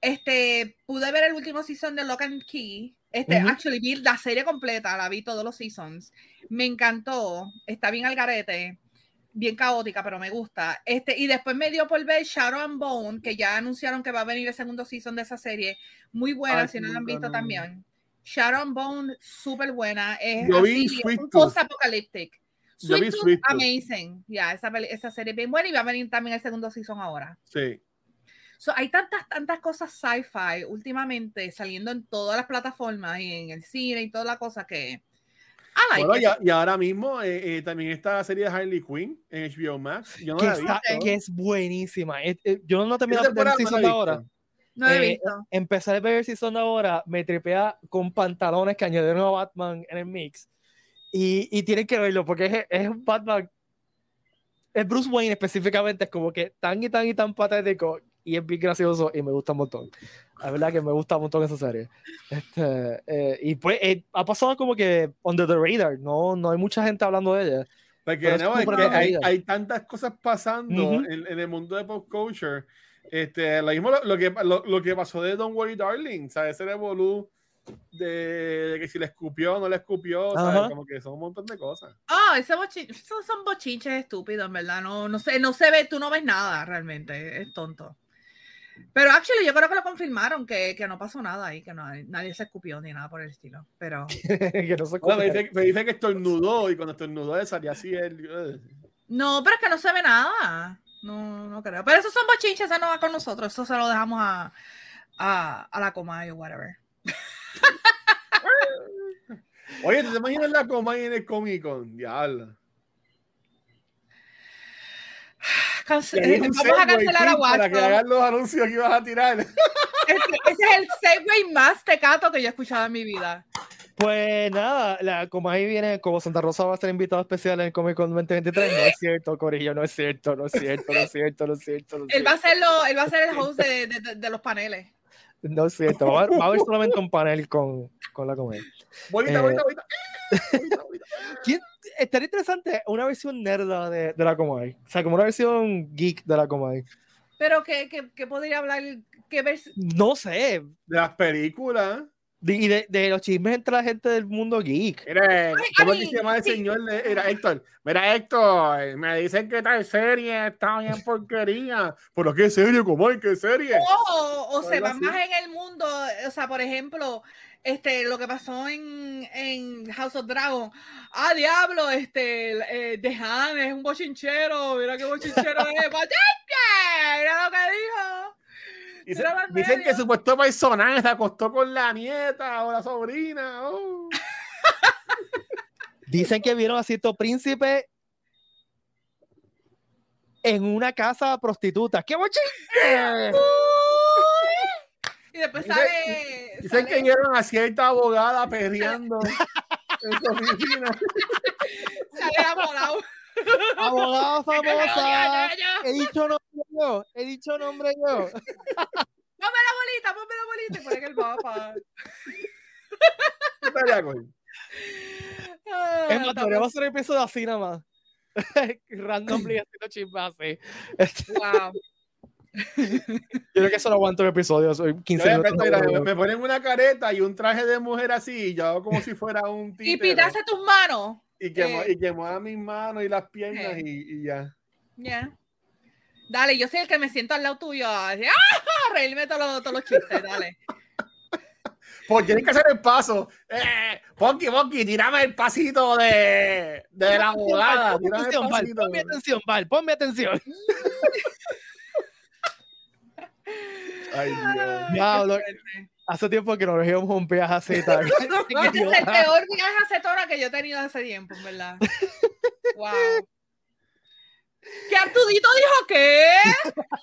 este, pude ver el último season de Lock and Key. Este, Ujú. actually, vi la serie completa, la vi todos los seasons. Me encantó, está bien al garete, bien caótica, pero me gusta. Este, y después me dio por ver Shadow and Bone, que ya anunciaron que va a venir el segundo season de esa serie. Muy buena, Ay, si no la han visto no. también. Shadow and Bone, súper buena. Es Yo vi así, Sweet un. Yo vi Sweet Tooth, amazing. Ya, esa, peli- esa serie es bien buena y va a venir también el segundo season ahora. Sí. So, hay tantas, tantas cosas sci-fi últimamente saliendo en todas las plataformas y en el cine y toda la cosa que. Like Bueno, y, a- y ahora mismo eh, eh, también está la serie de Harley Quinn en HBO Max. Yo no que, la está- visto. que es buenísima. Es- es- yo no terminé Esta de ver de he ahora. No he eh, visto. Empecé a ver season de ahora, me tripea con pantalones que añadieron a Batman en el mix. Y, y tienen que verlo porque es, es un Batman. Es Bruce Wayne específicamente, es como que tan y tan y tan patético y es bien gracioso y me gusta un montón. La verdad que me gusta un montón esa serie. Este, eh, y pues eh, ha pasado como que under the radar, no, no hay mucha gente hablando de ella. Porque es no, es súper que hay, hay tantas cosas pasando Ujú. en, en el mundo de pop culture. Este, lo mismo lo, lo que, lo, lo que pasó de Don't Worry Darling, ¿sabes? Ese revolú de, de que si le escupió o no le escupió, ¿sabes? Ajá. Como que son un montón de cosas. Ah, bochi- esos son bochinches estúpidos, en verdad. No, no sé, no se ve, tú no ves nada realmente, es tonto. Pero actually, yo creo que lo confirmaron, que, que no pasó nada ahí, que no, nadie se escupió ni nada por el estilo. Pero que no se Bueno, me, dice, me dice que estornudó y cuando estornudó salía así eh. no, pero es que no se ve nada. No, no creo. Pero esos son bochinches, eso no va con nosotros. Eso se lo dejamos a, a, a la coma o whatever. Oye, ¿tú te imaginas la coma en el Comic Con? Diablo. Eh, Vamos a cancelar a Tim, Para que hagan los anuncios que ibas a tirar. Ese, ese es el segue más tecato que yo he escuchado en mi vida. Pues nada, la, como ahí viene, como Santa Rosa va a ser invitado especial en el Comic Con 2023, no es cierto, Corillo, no es cierto, no es cierto, no es cierto, no es cierto. No es Él va a ser, lo- él va a ser el host de, de- los paneles. No es cierto, va a, haber, va a haber solamente un panel con, con la comedia. Bolita, Eh, bolita, bolita. Bolita. Estaría interesante una versión nerda de, de la Comay. O sea, como una versión geek de la Comay. Pero que, que, que podría hablar, que ver, No sé. De las películas. de- Y de, de los chismes entre la gente del mundo geek. Mira, ¿cómo se llama el señor? de- Era Héctor. Mira, Héctor, me dicen que tal serie está bien porquería. ¿Pero qué serie? ¿Cómo hay? ¿Qué serie? o, o se van así. más en el mundo, o sea, por ejemplo, este, lo que pasó en, en House of Dragon. Ah, diablo, este, eh, The Han es un bochinchero, mira qué bochinchero es, ¡Bochinche! Mira lo que dijo. Dicen, que su supuesto personaje se acostó con la nieta o la sobrina. oh. Dicen que vieron a cierto príncipe en una casa prostituta. ¡Qué bochín! Y después Dice- sale. Dicen que sale, vieron a cierta abogada perreando en su oficina. sale enamorado. Abogada famosa. He dicho nombre yo. He dicho nombre yo. Ponme la bolita, ponme la bolita y pone el mapa. ¿Qué estaría con? Ah, Es más, está deberíamos hacer un episodio así nada más. Randomly haciendo chismes así. Wow. Yo creo que eso no aguanto el episodio. Soy 15 Yo minutos. mira, me, me ponen una careta y un traje de mujer así, y yo hago como si fuera un Y títere. pitaste tus manos. Y que, mu- eh. y que mueva mis manos y las piernas Eh. y, y ya. Ya. Dale, yo soy el que me siento al lado tuyo. a decir, ¡Ah! Reírme todos los, todos los chistes, dale. Pues tienes que hacer el paso. Eh, Ponky, Ponky, tírame el pasito de, de la abogada. Ponme atención, Val, ponme atención, Val, ponme atención. Ay, Dios. Diablo, hace tiempo que nos íbamos un viaje. Este es el peor viaje a Cetora que yo he tenido hace tiempo, en verdad. Wow. ¿Qué Artudito dijo qué?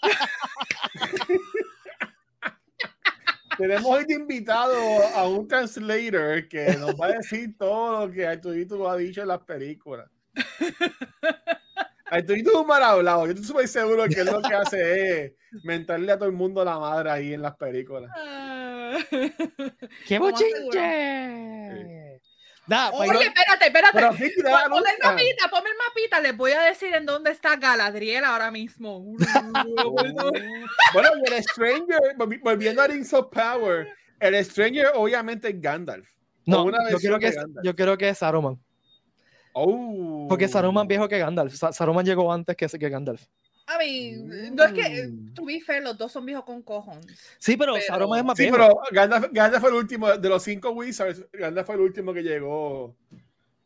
Tenemos hoy de invitado a un translator que nos va a decir todo lo que Arturito ha dicho en las películas. Arturito es un mal hablado. Yo estoy súper seguro que él lo que hace es mentarle a todo el mundo la madre ahí en las películas. Ah. ¡Qué bochinche! Pues, Oye, espérate, espérate. Pero la Ponme el mapita, ponme el mapita. Les voy a decir en dónde está Galadriel ahora mismo. Bueno, y el Stranger, volvi- volviendo a Rings of Power, el Stranger obviamente es Gandalf. no, una yo creo, que es, yo creo que es Saruman. Oh. Porque Saruman es viejo que Gandalf. Sa- Saruman llegó antes que, que Gandalf. A mí, no es que, Mm. to be fair, los dos son viejos con cojones. Sí, pero, Pero- Saruman es más Sí, viejo. pero Gandalf, Gandalf fue el último de los cinco Wizards. Gandalf fue el último que llegó. O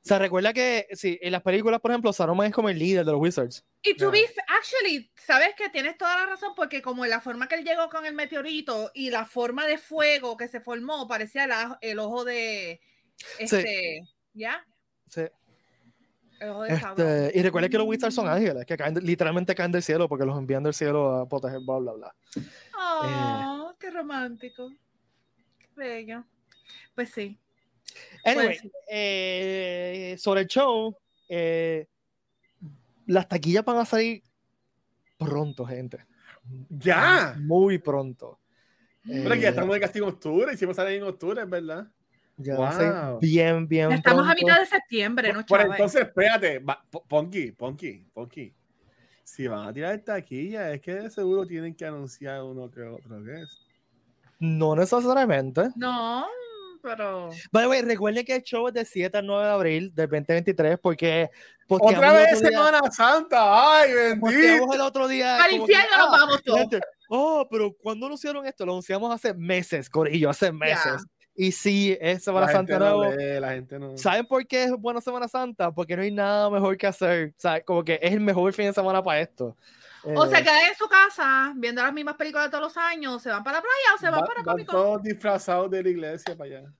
sea, recuerda que sí, en las películas, por ejemplo, Saruman es como el líder de los Wizards. Y to be fa- actually, sabes que tienes toda la razón porque como la forma que él llegó con el meteorito y la forma de fuego que se formó parecía la- el ojo de este, ¿ya? Sí. El ojo de Sauron. Este, y recuerda que los Wizards son ángeles, que caen, literalmente caen del cielo porque los envían del cielo a proteger, bla, bla, bla. Oh, qué romántico. Qué bello. Pues sí. Anyway, Pues- eh, sobre el show, eh, las taquillas van a salir pronto, gente. ¡Ya! Muy pronto. Pero que ya Eh, estamos de castigo en octubre. Hicimos salir en octubre, ¿verdad? Ya a Wow. bien, bien Estamos a pronto. mitad de septiembre, ¿no, Por chaval? entonces, espérate. va- Ponky, Ponky, Ponky. Si van a tirar taquilla, es que de seguro tienen que anunciar uno que otro. ¿Qué es? No necesariamente. No, pero... By the way, recuerden que el show es del 7 al 9 de abril del 2023 porque ¡Otra posteamos el vez otro día- Semana Santa! ¡Ay, bendito! el otro día. Al que, infierno nos ah, vamos todos. oh, pero ¿cuándo anunciaron esto? Lo anunciamos hace meses, Corillo, hace meses. Y sí, es Semana La gente Santa no nuevo. lee, la gente no. ¿Saben por qué es buena Semana Santa? Porque no hay nada mejor que hacer. O sea, como que es el mejor fin de semana para esto. O Eh, se quedan en su casa viendo las mismas películas todos los años, se van para la playa o se van Va- para van Comic todos disfrazados de la iglesia para allá.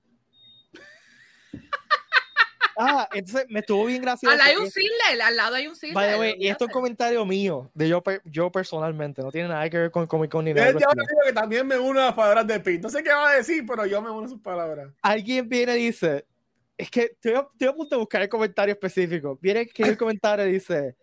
Ah, entonces me estuvo bien gracioso. Al lado hay un Sidler, al lado hay un Sidler. Y esto es comentario mío, de yo, yo personalmente, no tiene nada que ver con Comic Con ni nada. Él por ya el me estilo. dijo que también me uno a las palabras de Pete. No sé qué va a decir, pero yo me uno a sus palabras. Alguien viene y dice, es que estoy a, estoy a punto de buscar el comentario específico. Viene que el comentario y dice,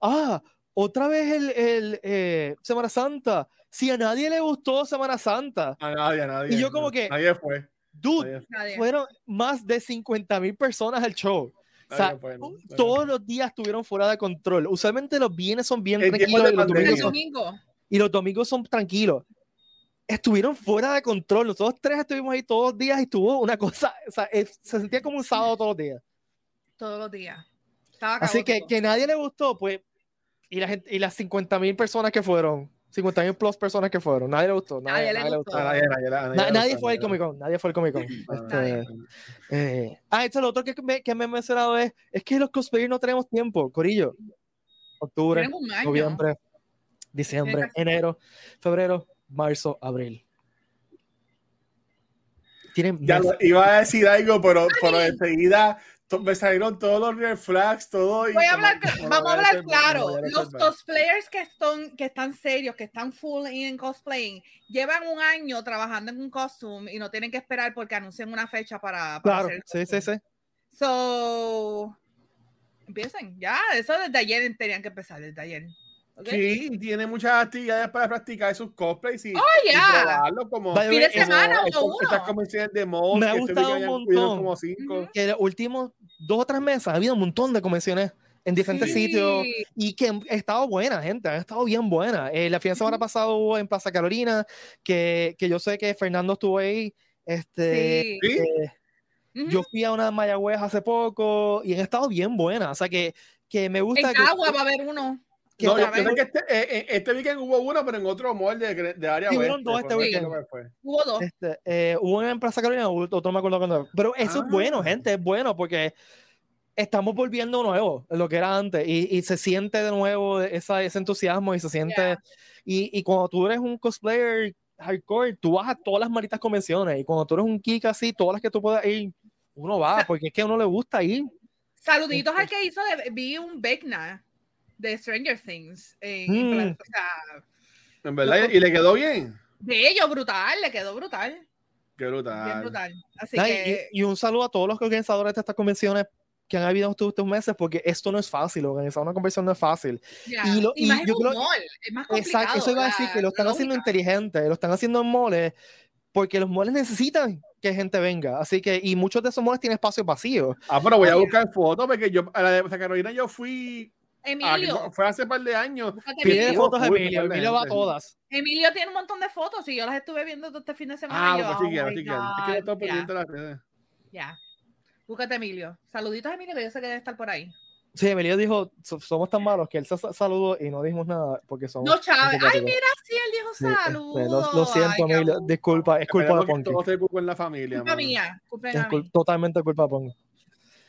ah, otra vez el, el eh, Semana Santa. Si a nadie le gustó Semana Santa, A nadie, a nadie. Y yo como que- Nadie fue. Dude, fueron más de 50 mil personas al show. O sea, nadie fue, no. todos los días estuvieron fuera de control. Usualmente los viernes son bien En tiempos tranquilos y los. El domingos son, y los domingos son tranquilos. Estuvieron fuera de control. Nosotros tres estuvimos ahí todos los días y estuvo una cosa, o sea, es- se sentía como un sábado todos los días. Todos los días. Así que caótico. que nadie le gustó, pues, y, la gente, y las 50 mil personas que fueron, 50 mil plus personas que fueron, nadie le gustó. Nadie, Nadie le nadie le gustó. nadie, nadie, a nadie Na- le nadie gustó, fue al. Comic Con, nadie fue al Comic Con. Este, eh, ah, esto es lo otro que me, que me he mencionado es, es que los cosplayers no tenemos tiempo, Corillo. Octubre, noviembre, diciembre, enero, febrero, marzo, abril. Tienen Ya iba a decir algo, pero, pero enseguida me salieron todos los red flags, todo. y Voy a hablar, vamos a hablar claro. Los cosplayers que están, que están serios, que están full en cosplaying, llevan un año trabajando en un costume y no tienen que esperar porque anuncian una fecha para, para Claro, hacer sí, sí, sí. So, empiecen, ya, eso desde ayer tenían que empezar, desde ayer. ¿Ok? Sí, y tiene muchas actividades para practicar sus cosplays y, Oh, y yeah. probarlo como, Fin de semana o estos- estas uno. convenciones de mods Me ha este gustado un montón. como cinco. Ujú. Que los últimos dos o tres meses ha habido un montón de convenciones en diferentes Sí. sitios y que han estado buena, gente, han estado bien buena. Eh, la fin de semana Ujú. pasada hubo en Plaza Carolina, que, que yo sé que Fernando estuvo ahí. Este, Sí. Sí. eh, yo fui a una de Mayagüez hace poco y han estado bien buenas. O sea que, que me gusta En que, Cagua va a haber uno. Que No, yo, vez. que este, eh, eh, este weekend hubo uno, pero en otro mall de, de área Sí, hubieron dos este weekend. Hubo dos. este, eh, hubo una en Plaza Carolina, hubo otro no me acuerdo cuándo. Pero eso es bueno, Ah. gente, es bueno porque estamos volviendo nuevo, lo que era antes, y, y se siente de nuevo esa, ese entusiasmo y se siente, Yeah. y, y cuando tú eres un cosplayer hardcore, tú vas a todas las malditas convenciones, y cuando tú eres un geek así, todas las que tú puedas ir, uno va, porque es que a uno le gusta ir. Saluditos Este- al que hizo, de, vi un Vecna de Stranger Things. En, Mm. o sea, En verdad, y le quedó bien. bello, brutal, le quedó brutal. Qué Bien brutal. brutal. Así Ay, que, y, y un saludo a todos los organizadores de estas convenciones que han habido estos últimos meses, porque esto no es fácil, organizar una convención no es fácil. ya. y lo- y más y en yo un creo- mall, es más complicado. Exacto, eso iba a decir que lo están la haciendo lógica. inteligente, lo están haciendo en moles, porque los moles necesitan que gente venga, así que, y muchos de esos moles tienen espacios vacíos. Ah, pero voy a buscar fotos porque yo a la de Carolina yo fui a- Emilio, fue hace un par de años. Emilio. fotos Uy, Emilio, Emilio va a todas. Emilio tiene un montón de fotos y yo las estuve viendo todo este fin de semana. Ah, yo, pues oh my chequear. Es que no God, estoy ya, pendiente de las redes. ya. Búscate Emilio. Saluditos a Emilio, que yo sé que debe estar por ahí. Sí, Emilio dijo, "So- somos tan malos que él se sa- saludó y no dijimos nada porque somos... No, Chávez. Ay, antipáticos". mira, sí, él dijo Sí, este, saludos. lo, lo siento, Ay, Emilio, disculpa, es culpa de Ponky. todo esté cool en la familia. Culpa mía. Culpa Es cul- mí. totalmente culpa de Ponky.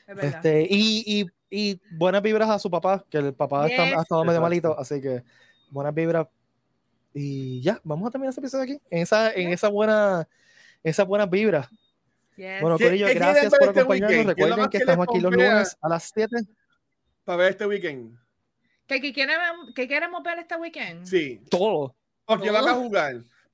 Es verdad. Este, y, y, y buenas vibras a su papá, que el papá está- Yes. ha estado medio malito, así que buenas vibras. Y ya, vamos a terminar ese episodio aquí, en esa, en esa buena, esas buenas vibras. Yes. Bueno, ¿Qué- Corillo, gracias por este acompañarnos. weekend? ¿Qué es lo Recuerden que estamos aquí los lunes a las 7. Para ver este weekend. ¿Qué, qué queremos, qué queremos ver este weekend? Sí. Todo. Porque van a Oh.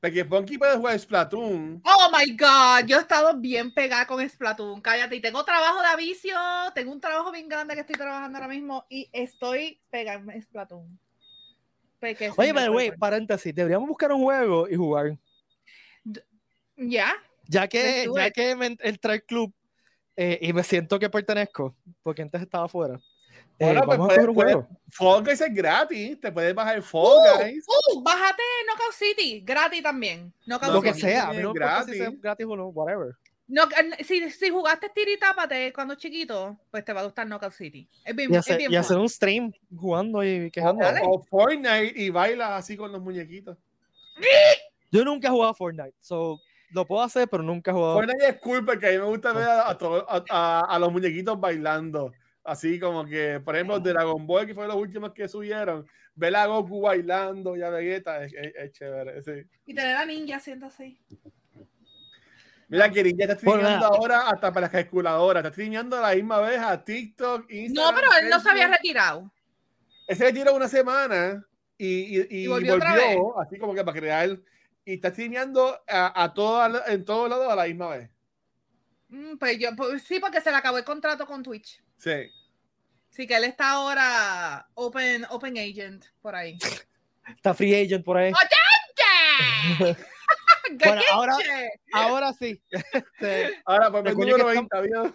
Porque Ponky puede jugar Splatoon. Oh my God, yo he estado bien pegada con Splatoon. Cállate, y tengo trabajo de avicio, tengo un trabajo bien grande que estoy trabajando ahora mismo y estoy pegada en Splatoon. Porque Oye, way, el- paréntesis, deberíamos buscar un juego y jugar. Ya, Ya que, ya que me entré al club eh, y me siento que pertenezco, porque antes estaba afuera. Eh, Bueno, pues vamos a un juego. Fall Guys es gratis. Te puedes bajar Fall Uh, Guys. uh, bájate Knockout City, gratis también. Knockout Lo que City. sea, es importa si gratis. sea gratis o no, whatever. No, eh, si, si jugaste tiritápate cuando chiquito, pues te va a gustar Knockout City. Es bien, Y, es hacer, bien y hacer fun. un stream jugando y quejando. O Fortnite y bailas así con los muñequitos. Yo nunca he jugado Fortnite, so lo puedo hacer, pero nunca he jugado. Fortnite es cool porque a mí me gusta ver a- a- a los muñequitos bailando. Así como que, por ejemplo, Dragon Ball, que fue los últimos que subieron, ver a Goku bailando y a Vegeta es, es- es chévere. sí. Y tener a ninja haciendo así. Mira, Kirin ya está streameando ahora hasta para las calculadoras. Está streameando a la misma vez a TikTok, No, Instagram. pero él no se había retirado. Ese retiró una semana y, y, y Y volvió, así como que para crear. Y está streameando a, a todas, en todos lados a la misma vez. Mm, pues yo, pues sí, porque se le acabó el contrato con Twitch. Sí. Sí, que él está ahora open, open agent por ahí. Está free agent por ahí. ¡Oye! Bueno, ahora-. Ahora sí. Este, Ahora, pues el Recuerde número que 20, adiós.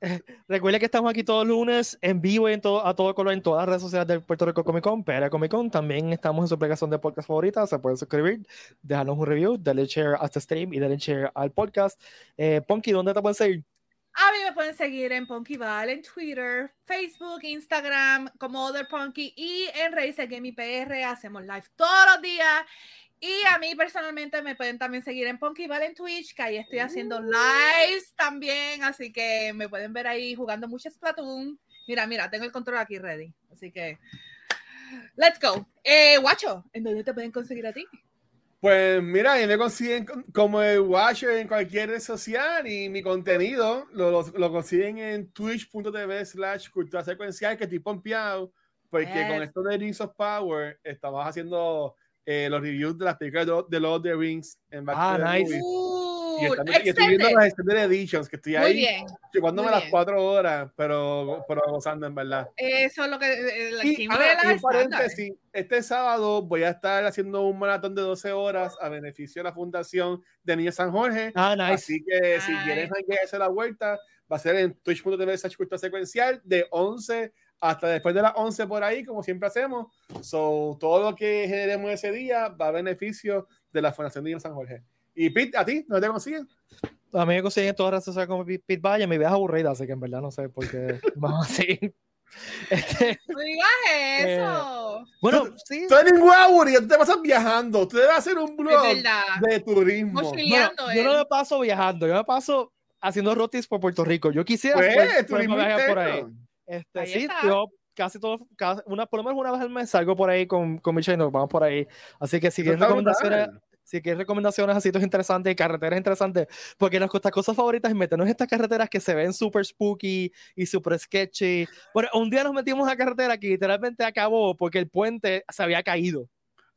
Recuerda que estamos aquí todos los lunes en vivo y en todo, a todo color en todas las redes sociales del Puerto Rico Comic Con, PR Comic Con. También estamos en su aplicación de podcast favorita. Se pueden suscribir, dejarnos un review, darle share a este stream y darle share al podcast. Eh, Ponky, ¿dónde te pueden seguir? A mí me pueden seguir en Punkyval, en Twitter, Facebook, Instagram, como Other Punky y en Razer Gaming PR. Hacemos live todos los días. Y a mí personalmente me pueden también seguir en Punkyval en Twitch, que ahí estoy haciendo lives también. Así que me pueden ver ahí jugando mucho Splatoon. Mira, mira, tengo el control aquí ready. Así que, let's go. Eh, Guacho, ¿en dónde te pueden conseguir a ti? Pues mira, ahí me consiguen con- como el Watcher en cualquier red social y mi contenido lo, lo, lo consiguen en twitch.tv slash cultura secuencial que estoy pompeado porque con esto de Rings of Power estamos haciendo eh, los reviews de las películas de, Lord of the Rings en Back Ah, to the nice. Movies. Y, estamos- y estoy viendo las extended editions que estoy ahí muy las cuatro horas pero, pero gozando en verdad Eso es lo que eh, la y, ah, y paréntesis, este sábado voy a estar haciendo un maratón de 12 horas a beneficio de la Fundación de Niños San Jorge. Ah, nice. Así que si Nice. quieren hacer la vuelta, va a ser en twitch.tv secuencial de 11 hasta después de las 11 por ahí, como siempre hacemos. So, todo lo que generemos ese día va a beneficio de la Fundación de Niños San Jorge. Y Pete, ¿a ti? ¿No te consiguen? A mí me consiguen en todas las redes sociales como Pete Pete Valle. Mi vida es aburrida, así que en verdad no sé por qué. Vamos así. Este, No digas eso. bueno, sí. Tú eres ningún aburrido, tú te pasas viajando. Tú debes hacer un blog de turismo. Yo no él. me paso viajando, yo me paso haciendo rotis por Puerto Rico. Yo quisiera Pues, poder- turismo por ahí. Este, Ahí sí, está. yo casi todo, casi- una, por lo menos una vez al mes salgo por ahí con, con Michelle y nos vamos por ahí. Así que si está recomendaciones, brutal. Si quieres recomendaciones a sitios interesantes y carreteras interesantes, porque nuestras cosas favoritas es meternos en estas carreteras que se ven súper spooky y súper sketchy. Bueno, un día nos metimos a carretera que literalmente acabó porque el puente se había caído.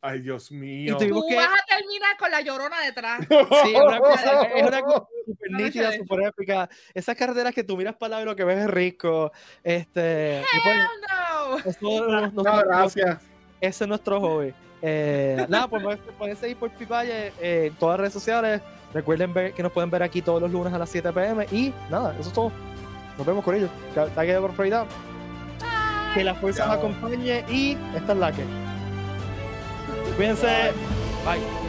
Ay, Dios mío. Y tuvimos Tú que- vas a terminar con la llorona detrás. Sí, es una cosa, es una cosa súper No, no nítida, súper épica. Esas carreteras que tú miras para lado y lo que ves es rico. Este, y pues, No. eso nos- No, nos- gracias. ese es nuestro hobby. Eh, nada, pues pueden- pueden seguir por Pipaye eh, en todas las redes sociales. Recuerden ver que nos pueden ver aquí todos los lunes a las 7 pm. Y nada, eso es todo. Nos vemos con ellos. Que por prioridad. Que la fuerza nos acompañe y esta es la que. Cuídense. Bye.